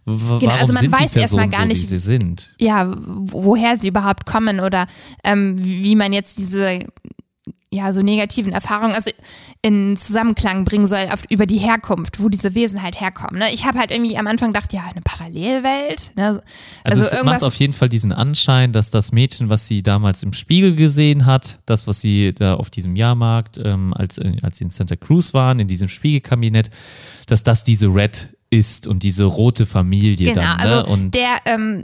W warum also man sind weiß erstmal gar nicht, so, wie sie sind? ja, woher sie überhaupt kommen oder ähm, wie man jetzt diese ja, so negativen Erfahrungen also in Zusammenklang bringen soll auf, über die Herkunft, wo diese Wesen halt herkommen. Ne? Ich habe halt irgendwie am Anfang gedacht, ja, eine Parallelwelt. Ne? Also, Also, es macht auf jeden Fall diesen Anschein, dass das Mädchen, was sie damals im Spiegel gesehen hat, das, was sie da auf diesem Jahrmarkt, ähm, als, äh, als sie in Santa Cruz waren, in diesem Spiegelkabinett, dass das diese Red ist und diese rote Familie genau, dann. Ne? also und der ähm,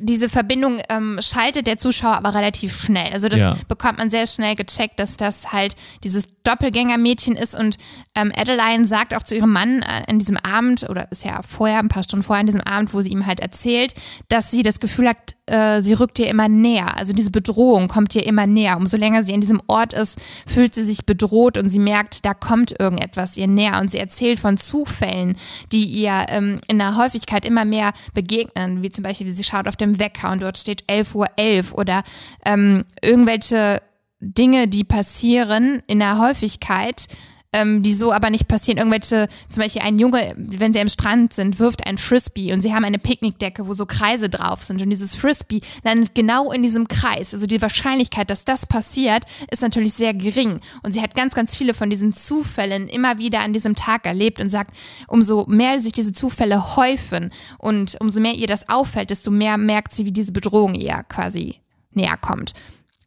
diese Verbindung ähm, schaltet der Zuschauer aber relativ schnell. Also das Ja. bekommt man sehr schnell gecheckt, dass das halt dieses Doppelgängermädchen ist und ähm, Adeline sagt auch zu ihrem Mann äh, an diesem Abend oder ist ja vorher, ein paar Stunden vorher an diesem Abend, wo sie ihm halt erzählt, dass sie das Gefühl hat, äh, sie rückt ihr immer näher. Also diese Bedrohung kommt ihr immer näher. Umso länger sie an diesem Ort ist, fühlt sie sich bedroht und sie merkt, da kommt irgendetwas ihr näher. Und sie erzählt von Zufällen, die ihr ähm, in der Häufigkeit immer mehr begegnen. Wie zum Beispiel, sie schaut auf dem Wecker und dort steht 11.11 Uhr .11 oder ähm, irgendwelche Dinge, die passieren in der Häufigkeit, ähm, die so aber nicht passieren. Irgendwelche, zum Beispiel ein Junge, wenn sie am Strand sind, wirft ein Frisbee und sie haben eine Picknickdecke, wo so Kreise drauf sind und dieses Frisbee landet genau in diesem Kreis. Also die Wahrscheinlichkeit, dass das passiert, ist natürlich sehr gering. Und sie hat ganz, ganz viele von diesen Zufällen immer wieder an diesem Tag erlebt und sagt, umso mehr sich diese Zufälle häufen und umso mehr ihr das auffällt, desto mehr merkt sie, wie diese Bedrohung ihr quasi näher kommt.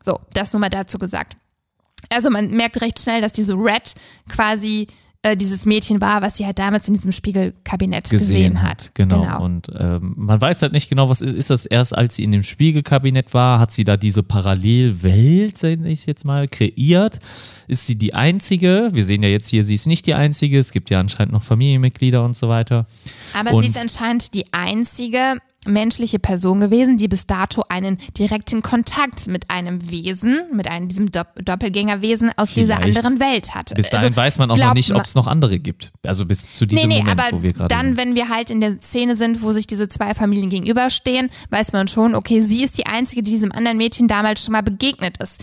So, das nur mal dazu gesagt. Also man merkt recht schnell, dass diese Red quasi äh, dieses Mädchen war, was sie halt damals in diesem Spiegelkabinett gesehen, hat. Genau. Und ähm, man weiß halt nicht genau, was ist, ist das erst, als sie in dem Spiegelkabinett war, hat sie da diese Parallelwelt, nenne ich es jetzt mal, kreiert? Ist sie die einzige? Wir sehen ja jetzt hier, sie ist nicht die einzige. Es gibt ja anscheinend noch Familienmitglieder und so weiter. Aber Und- sie ist anscheinend die einzige menschliche Person gewesen, die bis dato einen direkten Kontakt mit einem Wesen, mit einem diesem Dopp Doppelgängerwesen aus dieser Vielleicht. anderen Welt hatte. Bis dahin Also, weiß man auch noch nicht, ob es noch andere gibt. Also bis zu diesem Nee, nee, Moment, aber wo wir gerade dann, sind. wenn wir halt in der Szene sind, wo sich diese zwei Familien gegenüberstehen, weiß man schon, okay, sie ist die Einzige, die diesem anderen Mädchen damals schon mal begegnet ist.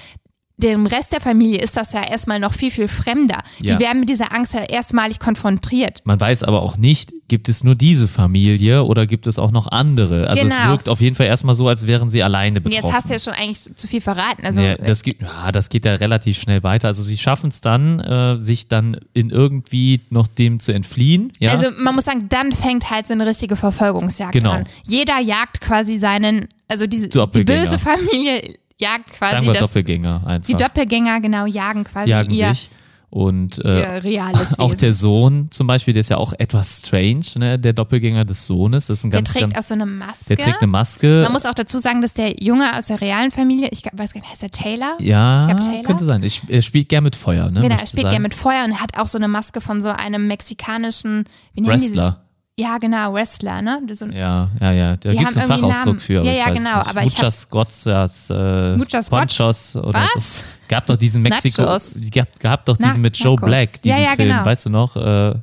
Dem Rest der Familie ist das ja erstmal noch viel, viel fremder. Ja. Die werden mit dieser Angst ja erstmalig konfrontiert. Man weiß aber auch nicht, gibt es nur diese Familie oder gibt es auch noch andere? Also es Genau. wirkt auf jeden Fall erstmal so, als wären sie alleine Und betroffen. jetzt hast du ja schon eigentlich zu viel verraten. Also, ja, das, geht, ja, das geht ja relativ schnell weiter. Also sie schaffen es dann, äh, sich dann in irgendwie noch dem zu entfliehen. Ja? Also man muss sagen, dann fängt halt so eine richtige Verfolgungsjagd Genau. an. Jeder jagt quasi seinen, also diese die böse Familie jagt quasi Sagen wir das, Doppelgänger einfach. die Doppelgänger genau jagen quasi jagen ihr, sich. Und äh, auch der Sohn zum Beispiel, der ist ja auch etwas strange, ne? der Doppelgänger des Sohnes. Das ist ein der ganz, trägt ganz, auch so eine Maske. der trägt eine Maske. Man muss auch dazu sagen, dass der Junge aus der realen Familie, ich weiß gar nicht, heißt der Taylor? ja, Ich glaub, Taylor? könnte sein. Ich, er spielt gern mit Feuer, ne? Genau, er spielt gerne mit Feuer und hat auch so eine Maske von so einem mexikanischen? Wrestler. Ja, genau, Wrestler, ne? So Ja, ja, ja. Da gibt es einen Fachausdruck Namen. für. Ja, ja, genau, Nicht. aber Muchas Gotzas, äh, Muchas Ponchos oder Was? so. Gab doch diesen Mexiko. Nachos. Gab, gab doch Na- diesen mit Joe Nachos. Black, diesen Ja, ja, Film. genau. Weißt du noch? Äh,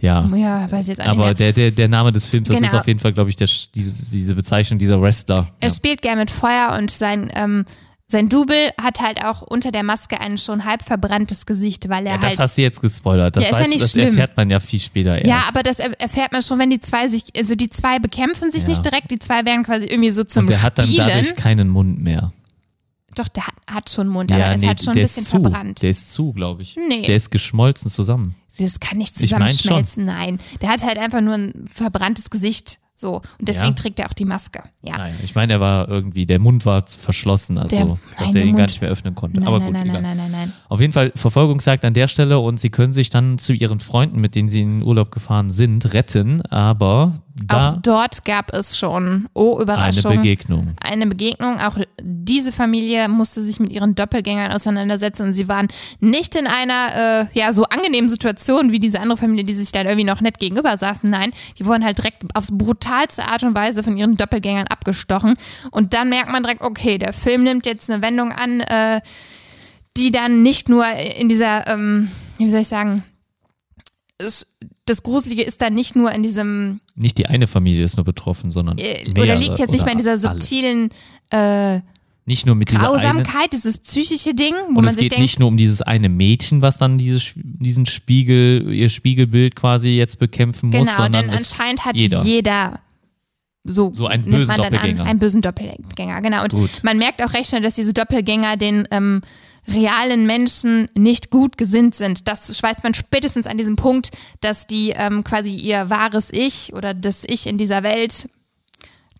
ja. ja, Aber der, der, der Name des Films, das Genau. ist auf jeden Fall, glaube ich, der, diese, diese Bezeichnung dieser Wrestler. Er Ja. spielt gerne mit Feuer und sein, ähm, sein Double hat halt auch unter der Maske ein schon halb verbranntes Gesicht, weil er Ja, das halt. hast du jetzt gespoilert. Das, Ja, ist ja weißt, nicht das schlimm. erfährt man ja viel später erst. ja, aber das er- erfährt man schon, wenn die zwei sich, also die zwei bekämpfen sich Ja. nicht direkt, die zwei werden quasi irgendwie so zum Und der hat dann Spielen. dadurch keinen Mund mehr. Doch, der hat, hat schon Mund, aber er ist halt schon ein bisschen zu. verbrannt. Der ist zu, glaube ich. Nee. Der ist geschmolzen zusammen. Das kann nicht Ich mein zusammenschmelzen, nein. Der hat halt einfach nur ein verbranntes Gesicht. So. Und deswegen Ja. trägt er auch die Maske. Ja. Nein, ich meine, er war irgendwie, der Mund war verschlossen, also Der- dass nein, er ihn gar Mund- nicht mehr öffnen konnte. Nein, Aber gut, nein, nein, nein, nein, nein. Auf jeden Fall Verfolgungsjagd an der Stelle und sie können sich dann zu ihren Freunden, mit denen sie in den Urlaub gefahren sind, retten, aber da Auch dort gab es schon, oh eine Überraschung, Begegnung. eine Begegnung. Auch diese Familie musste sich mit ihren Doppelgängern auseinandersetzen und sie waren nicht in einer äh, ja so angenehmen Situation wie diese andere Familie, die sich dann irgendwie noch nett gegenüber saßen. Nein, die wurden halt direkt aufs brutalste Art und Weise von ihren Doppelgängern abgestochen. Und dann merkt man direkt, okay, der Film nimmt jetzt eine Wendung an, äh, die dann nicht nur in dieser, ähm, wie soll ich sagen, es, das Gruselige ist dann nicht nur in diesem Nicht die eine Familie ist nur betroffen, sondern äh, mehrere oder liegt jetzt nicht mehr in dieser subtilen äh, Nicht nur mit dieser Grausamkeit, dieses psychische Ding, wo und man es sich geht denkt, nicht nur um dieses eine Mädchen, was dann dieses, diesen Spiegel, ihr Spiegelbild quasi jetzt bekämpfen muss, genau, sondern denn anscheinend hat jeder. jeder, so, So einen bösen Doppelgänger. An, einen bösen Doppelgänger, genau. Und Gut. man merkt auch recht schnell, dass diese Doppelgänger den ähm, realen Menschen nicht gut gesinnt sind. Das schweißt man spätestens an diesem Punkt, dass die ähm, quasi ihr wahres Ich oder das Ich in dieser Welt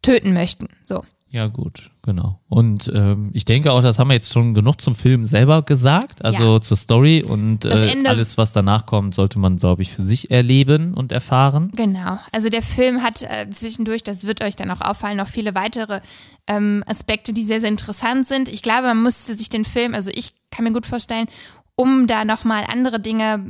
töten möchten. So. Ja, gut, genau. Und ähm, ich denke auch, das haben wir jetzt schon genug zum Film selber gesagt, also Ja. zur Story und äh, alles, was danach kommt, sollte man, glaube ich, für sich erleben und erfahren. Genau. Also der Film hat äh, zwischendurch, das wird euch dann auch auffallen, noch viele weitere ähm, Aspekte, die sehr, sehr interessant sind. Ich glaube, man musste sich den Film, also ich kann mir gut vorstellen, um da nochmal andere Dinge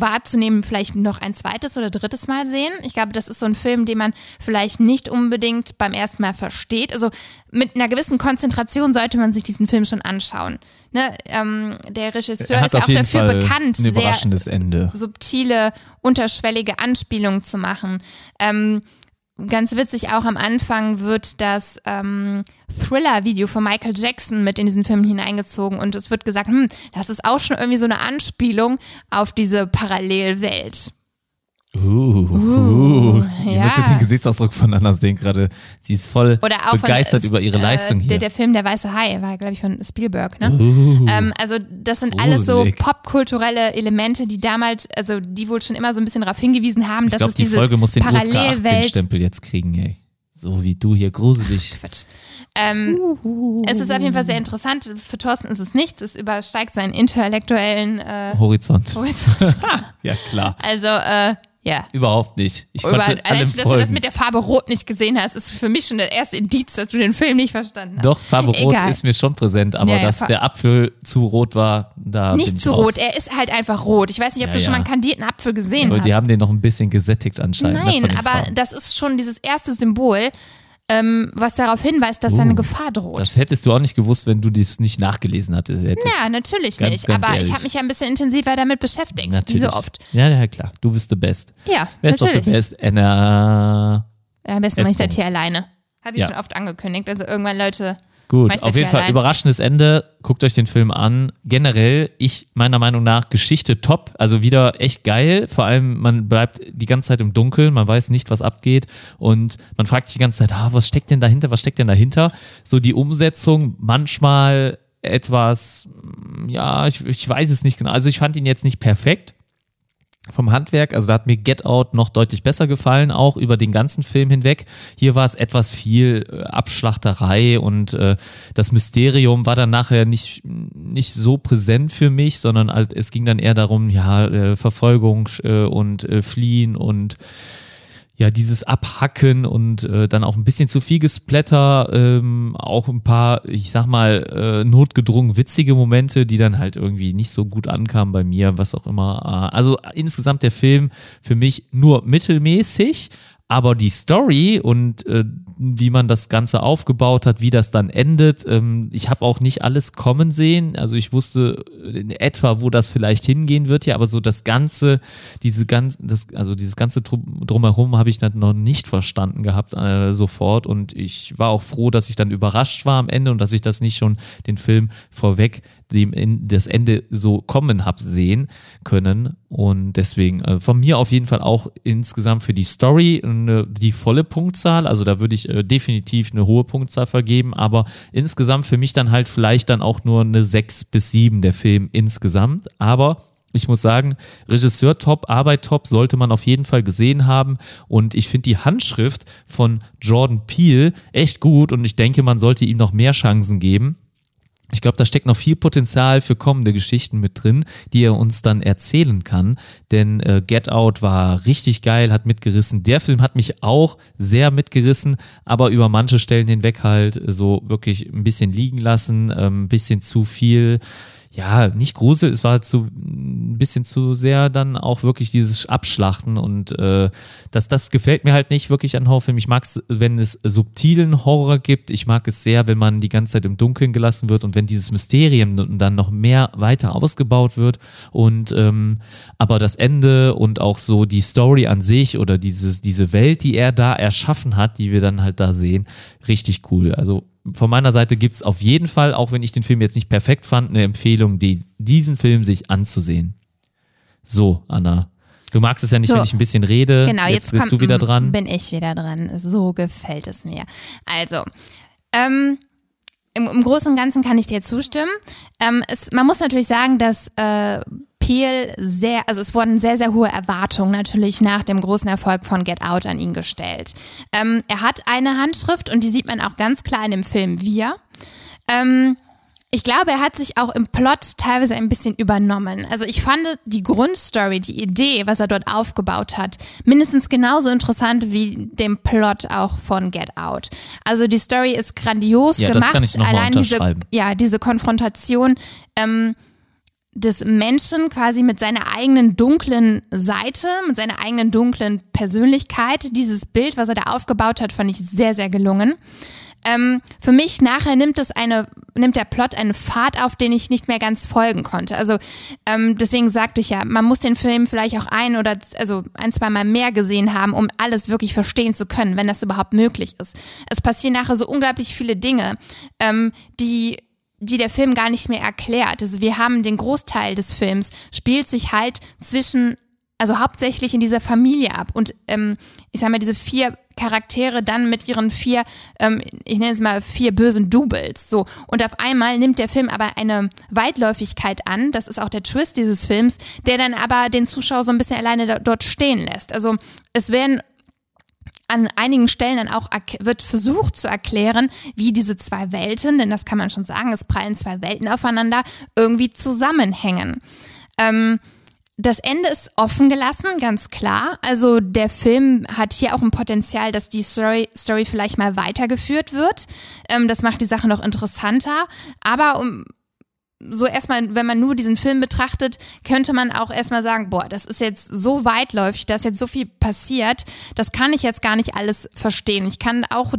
wahrzunehmen, vielleicht noch ein zweites oder drittes Mal sehen. Ich glaube, das ist so ein Film, den man vielleicht nicht unbedingt beim ersten Mal versteht. Also mit einer gewissen Konzentration sollte man sich diesen Film schon anschauen. Ne? Ähm, der Regisseur ist auch dafür bekannt, ein sehr Ende. subtile, unterschwellige Anspielungen zu machen. Ähm, ganz witzig auch am Anfang wird das ähm, Thriller-Video von Michael Jackson mit in diesen Film hineingezogen und es wird gesagt, hm, das ist auch schon irgendwie so eine Anspielung auf diese Parallelwelt. Uh, uh, Ihr ja. müsstet den Gesichtsausdruck von Anna sehen gerade. Sie ist voll begeistert von, über ihre äh, Leistung hier. Der, der Film Der Weiße Hai war, glaube ich, von Spielberg. Ne? Uh. Ähm, also das sind alles so Gruselig. popkulturelle Elemente, die damals, also die wohl schon immer so ein bisschen darauf hingewiesen haben, ich dass glaube, es die diese Folge muss den USK Parallelwelt 18-Stempel jetzt kriegen, ey. So wie du hier gruselig. Quatsch. Ähm, es ist auf jeden Fall sehr interessant. Für Thorsten ist es nichts. Es übersteigt seinen intellektuellen äh, Horizont. Horizont. Ja, klar. Also, äh, ja. Überhaupt nicht. Ich Über, konnte allein dass du das folgen. mit der Farbe Rot nicht gesehen hast, ist für mich schon das erste Indiz, dass du den Film nicht verstanden hast. Doch, Farbe Rot Egal. ist mir schon präsent, aber Ja, ja, dass Fa- der Apfel zu rot war, da bin Nicht ich zu raus. rot, er ist halt einfach rot. Ich weiß nicht, ob Ja, du schon ja. mal einen kandierten Apfel gesehen Aber hast. die haben den noch ein bisschen gesättigt anscheinend. ne, Nein, den aber Farben. das ist schon dieses erste Symbol, ähm, was darauf hinweist, dass da eine Uh, Gefahr droht. Das hättest du auch nicht gewusst, wenn du dies nicht nachgelesen hattest. Hättest. ja, natürlich Ganz, nicht. ganz aber ehrlich. ich habe mich ja ein bisschen intensiver damit beschäftigt, Natürlich. wie so oft. Ja, ja, klar. Du bist the best. Ja, Wer ist doch the best? Anna. Ja, am besten mache ich das hier alleine. Habe ich Ja. schon oft angekündigt. Also irgendwann, Leute, Gut, ich auf jeden Fall allein. überraschendes Ende. Guckt euch den Film an. Generell, ich meiner Meinung nach Geschichte top. Also wieder echt geil. Vor allem, man bleibt die ganze Zeit im Dunkeln. Man weiß nicht, was abgeht. Und man fragt sich die ganze Zeit, ah, was steckt denn dahinter? Was steckt denn dahinter? So die Umsetzung manchmal etwas, mm, ja, ich, ich weiß es nicht genau. Also ich fand ihn jetzt nicht perfekt vom Handwerk, also da hat mir Get Out noch deutlich besser gefallen, auch über den ganzen Film hinweg. Hier war es etwas viel äh, Abschlachterei und äh, das Mysterium war dann nachher nicht, nicht so präsent für mich, sondern halt, es ging dann eher darum, ja, äh, Verfolgung äh, und äh, Fliehen und ja, dieses Abhacken und äh, dann auch ein bisschen zu viel Gesplatter, ähm, auch ein paar, ich sag mal, äh, notgedrungen witzige Momente, die dann halt irgendwie nicht so gut ankamen bei mir, was auch immer. Äh, also insgesamt der Film für mich nur mittelmäßig, aber die Story und äh, wie man das Ganze aufgebaut hat, wie das dann endet, ähm, ich habe auch nicht alles kommen sehen. Also ich wusste in etwa, wo das vielleicht hingehen wird, ja, aber so das Ganze, diese ganze, das, also dieses ganze Drum- drumherum habe ich dann noch nicht verstanden gehabt äh, sofort. Und ich war auch froh, dass ich dann überrascht war am Ende und dass ich das nicht schon den Film vorweg dem in das Ende so kommen habe sehen können. Und deswegen äh, von mir auf jeden Fall auch insgesamt für die Story eine, die volle Punktzahl. Also da würde ich äh, definitiv eine hohe Punktzahl vergeben, aber insgesamt für mich dann halt vielleicht dann auch nur eine 6 bis 7 der Film insgesamt. Aber ich muss sagen, Regisseur top, Arbeit top, sollte man auf jeden Fall gesehen haben. Und ich finde die Handschrift von Jordan Peele echt gut und ich denke, man sollte ihm noch mehr Chancen geben. Ich glaube, da steckt noch viel Potenzial für kommende Geschichten mit drin, die er uns dann erzählen kann. Denn äh, Get Out war richtig geil, hat mitgerissen. Der Film hat mich auch sehr mitgerissen, aber über manche Stellen hinweg halt so wirklich ein bisschen liegen lassen, ähm, ein bisschen zu viel ja, nicht Grusel, es war zu ein bisschen zu sehr dann auch wirklich dieses Abschlachten und äh, das, das gefällt mir halt nicht wirklich an Horrorfilmen. Ich mag es, wenn es subtilen Horror gibt. Ich mag es sehr, wenn man die ganze Zeit im Dunkeln gelassen wird und wenn dieses Mysterium dann noch mehr weiter ausgebaut wird. Und ähm, aber das Ende und auch so die Story an sich oder dieses, diese Welt, die er da erschaffen hat, die wir dann halt da sehen, richtig cool. Also von meiner Seite gibt es auf jeden Fall, auch wenn ich den Film jetzt nicht perfekt fand, eine Empfehlung, die, diesen Film sich anzusehen. So, Anna. Du magst es ja nicht, So. wenn ich ein bisschen rede. Genau, jetzt, jetzt bist kommt, du wieder dran. Bin ich wieder dran. So gefällt es mir. Also, ähm, im, im Großen und Ganzen kann ich dir zustimmen. Ähm, es, man muss natürlich sagen, dass äh, Peel sehr, also es wurden sehr, sehr hohe Erwartungen natürlich nach dem großen Erfolg von Get Out an ihn gestellt. Ähm, er hat eine Handschrift und die sieht man auch ganz klar in dem Film Wir. Ähm, ich glaube, er hat sich auch im Plot teilweise ein bisschen übernommen. Also ich fand die Grundstory, die Idee, was er dort aufgebaut hat, mindestens genauso interessant wie den Plot auch von Get Out. Also die Story ist grandios Ja, gemacht. Allein diese, ja, diese Konfrontation ähm, des Menschen quasi mit seiner eigenen dunklen Seite, mit seiner eigenen dunklen Persönlichkeit. Dieses Bild, was er da aufgebaut hat, fand ich sehr, sehr gelungen. Ähm, für mich nachher nimmt es eine, nimmt der Plot einen Pfad auf, den ich nicht mehr ganz folgen konnte. Also ähm, deswegen sagte ich ja, man muss den Film vielleicht auch ein oder also ein, zwei Mal mehr gesehen haben, um alles wirklich verstehen zu können, wenn das überhaupt möglich ist. Es passieren nachher so unglaublich viele Dinge, ähm, die die der Film gar nicht mehr erklärt. Also wir haben den Großteil des Films spielt sich halt zwischen also hauptsächlich in dieser Familie ab. Und ähm, ich sag mal, diese vier Charaktere dann mit ihren vier, ähm, ich nenne es mal vier bösen Doubles. So. Und auf einmal nimmt der Film aber eine Weitläufigkeit an, das ist auch der Twist dieses Films, der dann aber den Zuschauer so ein bisschen alleine da, dort stehen lässt. Also es werden an einigen Stellen dann auch wird versucht zu erklären, wie diese zwei Welten, denn das kann man schon sagen, es prallen zwei Welten aufeinander, irgendwie zusammenhängen. Ähm, das Ende ist offen gelassen, ganz klar. Also der Film hat hier auch ein Potenzial, dass die Story, Story vielleicht mal weitergeführt wird. Ähm, das macht die Sache noch interessanter. Aber um so erstmal, wenn man nur diesen Film betrachtet, könnte man auch erstmal sagen, boah, das ist jetzt so weitläufig, da ist jetzt so viel passiert, das kann ich jetzt gar nicht alles verstehen. Ich kann auch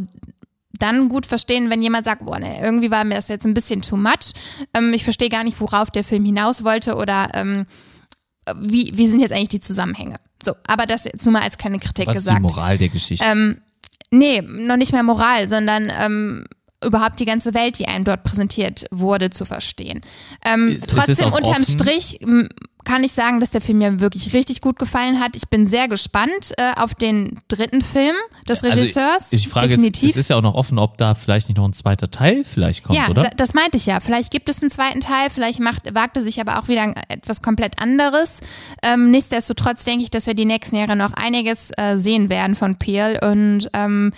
dann gut verstehen, wenn jemand sagt, boah, nee, irgendwie war mir das jetzt ein bisschen too much. Ähm, ich verstehe gar nicht, worauf der Film hinaus wollte oder ähm, wie, wie sind jetzt eigentlich die Zusammenhänge. So, aber das jetzt nur mal als kleine Kritik Was ist die gesagt. Moral der Geschichte? Ähm, nee, noch nicht mehr Moral, sondern ähm, überhaupt die ganze Welt, die einem dort präsentiert wurde, zu verstehen. Ähm, ist trotzdem auch unterm offen. Strich kann ich sagen, dass der Film mir wirklich richtig gut gefallen hat. Ich bin sehr gespannt äh, auf den dritten Film des Regisseurs. Also ich frage Definitiv. jetzt, es ist ja auch noch offen, ob da vielleicht nicht noch ein zweiter Teil vielleicht kommt, ja, oder? sa- das meinte ich ja. Vielleicht gibt es einen zweiten Teil, vielleicht macht, wagt er sich aber auch wieder ein- etwas komplett anderes. Ähm, nichtsdestotrotz denke ich, dass wir die nächsten Jahre noch einiges äh, sehen werden von Peel und ähm,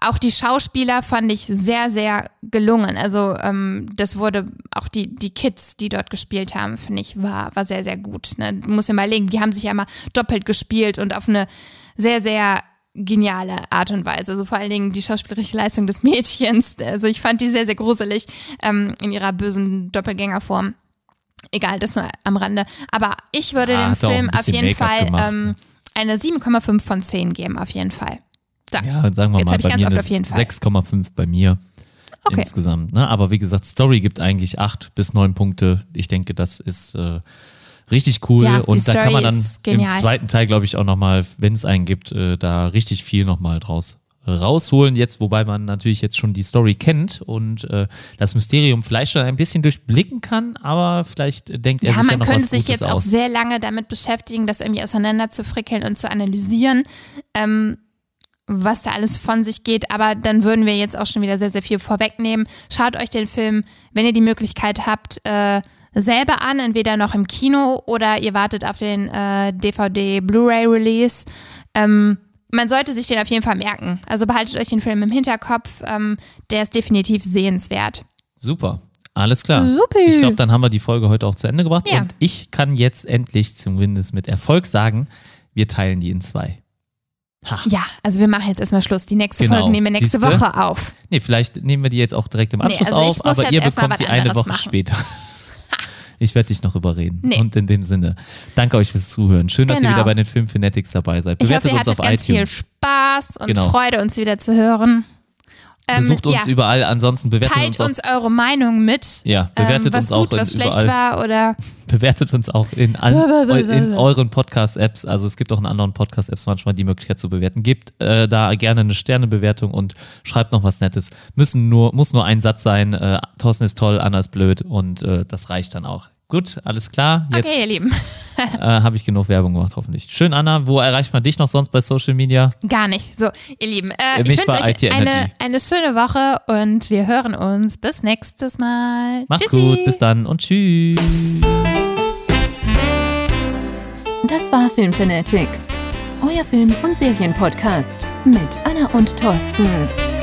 auch die Schauspieler fand ich sehr, sehr gelungen. Also ähm, das wurde, auch die, die Kids, die dort gespielt haben, finde ich, war, war sehr, sehr gut. Ne? Du musst dir mal überlegen, die haben sich ja mal doppelt gespielt und auf eine sehr, sehr geniale Art und Weise. Also vor allen Dingen die schauspielerische Leistung des Mädchens. Also ich fand die sehr, sehr gruselig ähm, in ihrer bösen Doppelgängerform. Egal, das nur am Rande. Aber ich würde Ja, dem Film auf jeden Fall ähm, ne? eine 7,5 von 10 geben, auf jeden Fall. So. Ja, sagen wir Jetzt mal, bei mir oft eine auf jeden Fall. 6,5 bei mir Okay. insgesamt. Ne? Aber wie gesagt, Story gibt eigentlich 8 bis 9 Punkte. Ich denke, das ist äh, richtig cool. Ja, Und da kann man dann im zweiten Teil, glaube ich, auch nochmal, wenn es einen gibt, äh, da richtig viel nochmal draus rausholen jetzt, wobei man natürlich jetzt schon die Story kennt und äh, das Mysterium vielleicht schon ein bisschen durchblicken kann, aber vielleicht denkt er Ja, sich ja man noch könnte was sich Gutes jetzt auch aus. sehr lange damit beschäftigen, das irgendwie auseinander zu frickeln und zu analysieren, ähm, was da alles von sich geht. Aber dann würden wir jetzt auch schon wieder sehr, sehr viel vorwegnehmen. Schaut euch den Film, wenn ihr die Möglichkeit habt, äh, selber an, entweder noch im Kino oder ihr wartet auf den äh, DVD-Blu-ray-Release. Ähm, man sollte sich den auf jeden Fall merken. Also behaltet euch den Film im Hinterkopf. Ähm, der ist definitiv sehenswert. Super. Alles klar. Supi. Ich glaube, dann haben wir die Folge heute auch zu Ende gebracht. Ja. Und ich kann jetzt endlich zumindest mit Erfolg sagen, wir teilen die in zwei. Ha. Ja, also wir machen jetzt erstmal Schluss. Die nächste Genau. Folge nehmen wir nächste Siehste? Woche auf. Nee, vielleicht nehmen wir die jetzt auch direkt im Anschluss also ich auf, aber ihr bekommt die eine Woche machen. später. Ich werde dich noch überreden. Nee. Und in dem Sinne, danke euch fürs Zuhören. Schön, dass ihr Genau. wieder bei den Film Fanatics dabei seid. Ich Bewertet hoffe, ihr uns auf ganz viel iTunes. Spaß und Genau. Freude, uns wieder zu hören. Ähm, Besucht uns ja. überall, ansonsten bewertet Teilt uns auch. uns eure Meinung mit. Ja, bewertet ähm, was uns auch gut, in was schlecht überall. war oder bewertet uns auch in, all, in euren Podcast-Apps. Also es gibt auch in anderen Podcast-Apps manchmal die Möglichkeit zu bewerten. Gebt äh, da gerne eine Sternebewertung und schreibt noch was Nettes. Müssen nur, muss nur ein Satz sein. Äh, Thorsten ist toll, Anna ist blöd und äh, das reicht dann auch. Gut, alles klar. Jetzt Okay, ihr Lieben. äh, habe ich genug Werbung gemacht, hoffentlich. Schön, Anna. Wo erreicht man dich noch sonst bei Social Media? Gar nicht. So, ihr Lieben, äh, Mich ich wünsche euch IT eine, eine schöne Woche und wir hören uns bis nächstes Mal. Macht's Tschüssi. gut, bis dann und tschüss. Das war Filmfanatics, euer Film- und Serienpodcast mit Anna und Thorsten.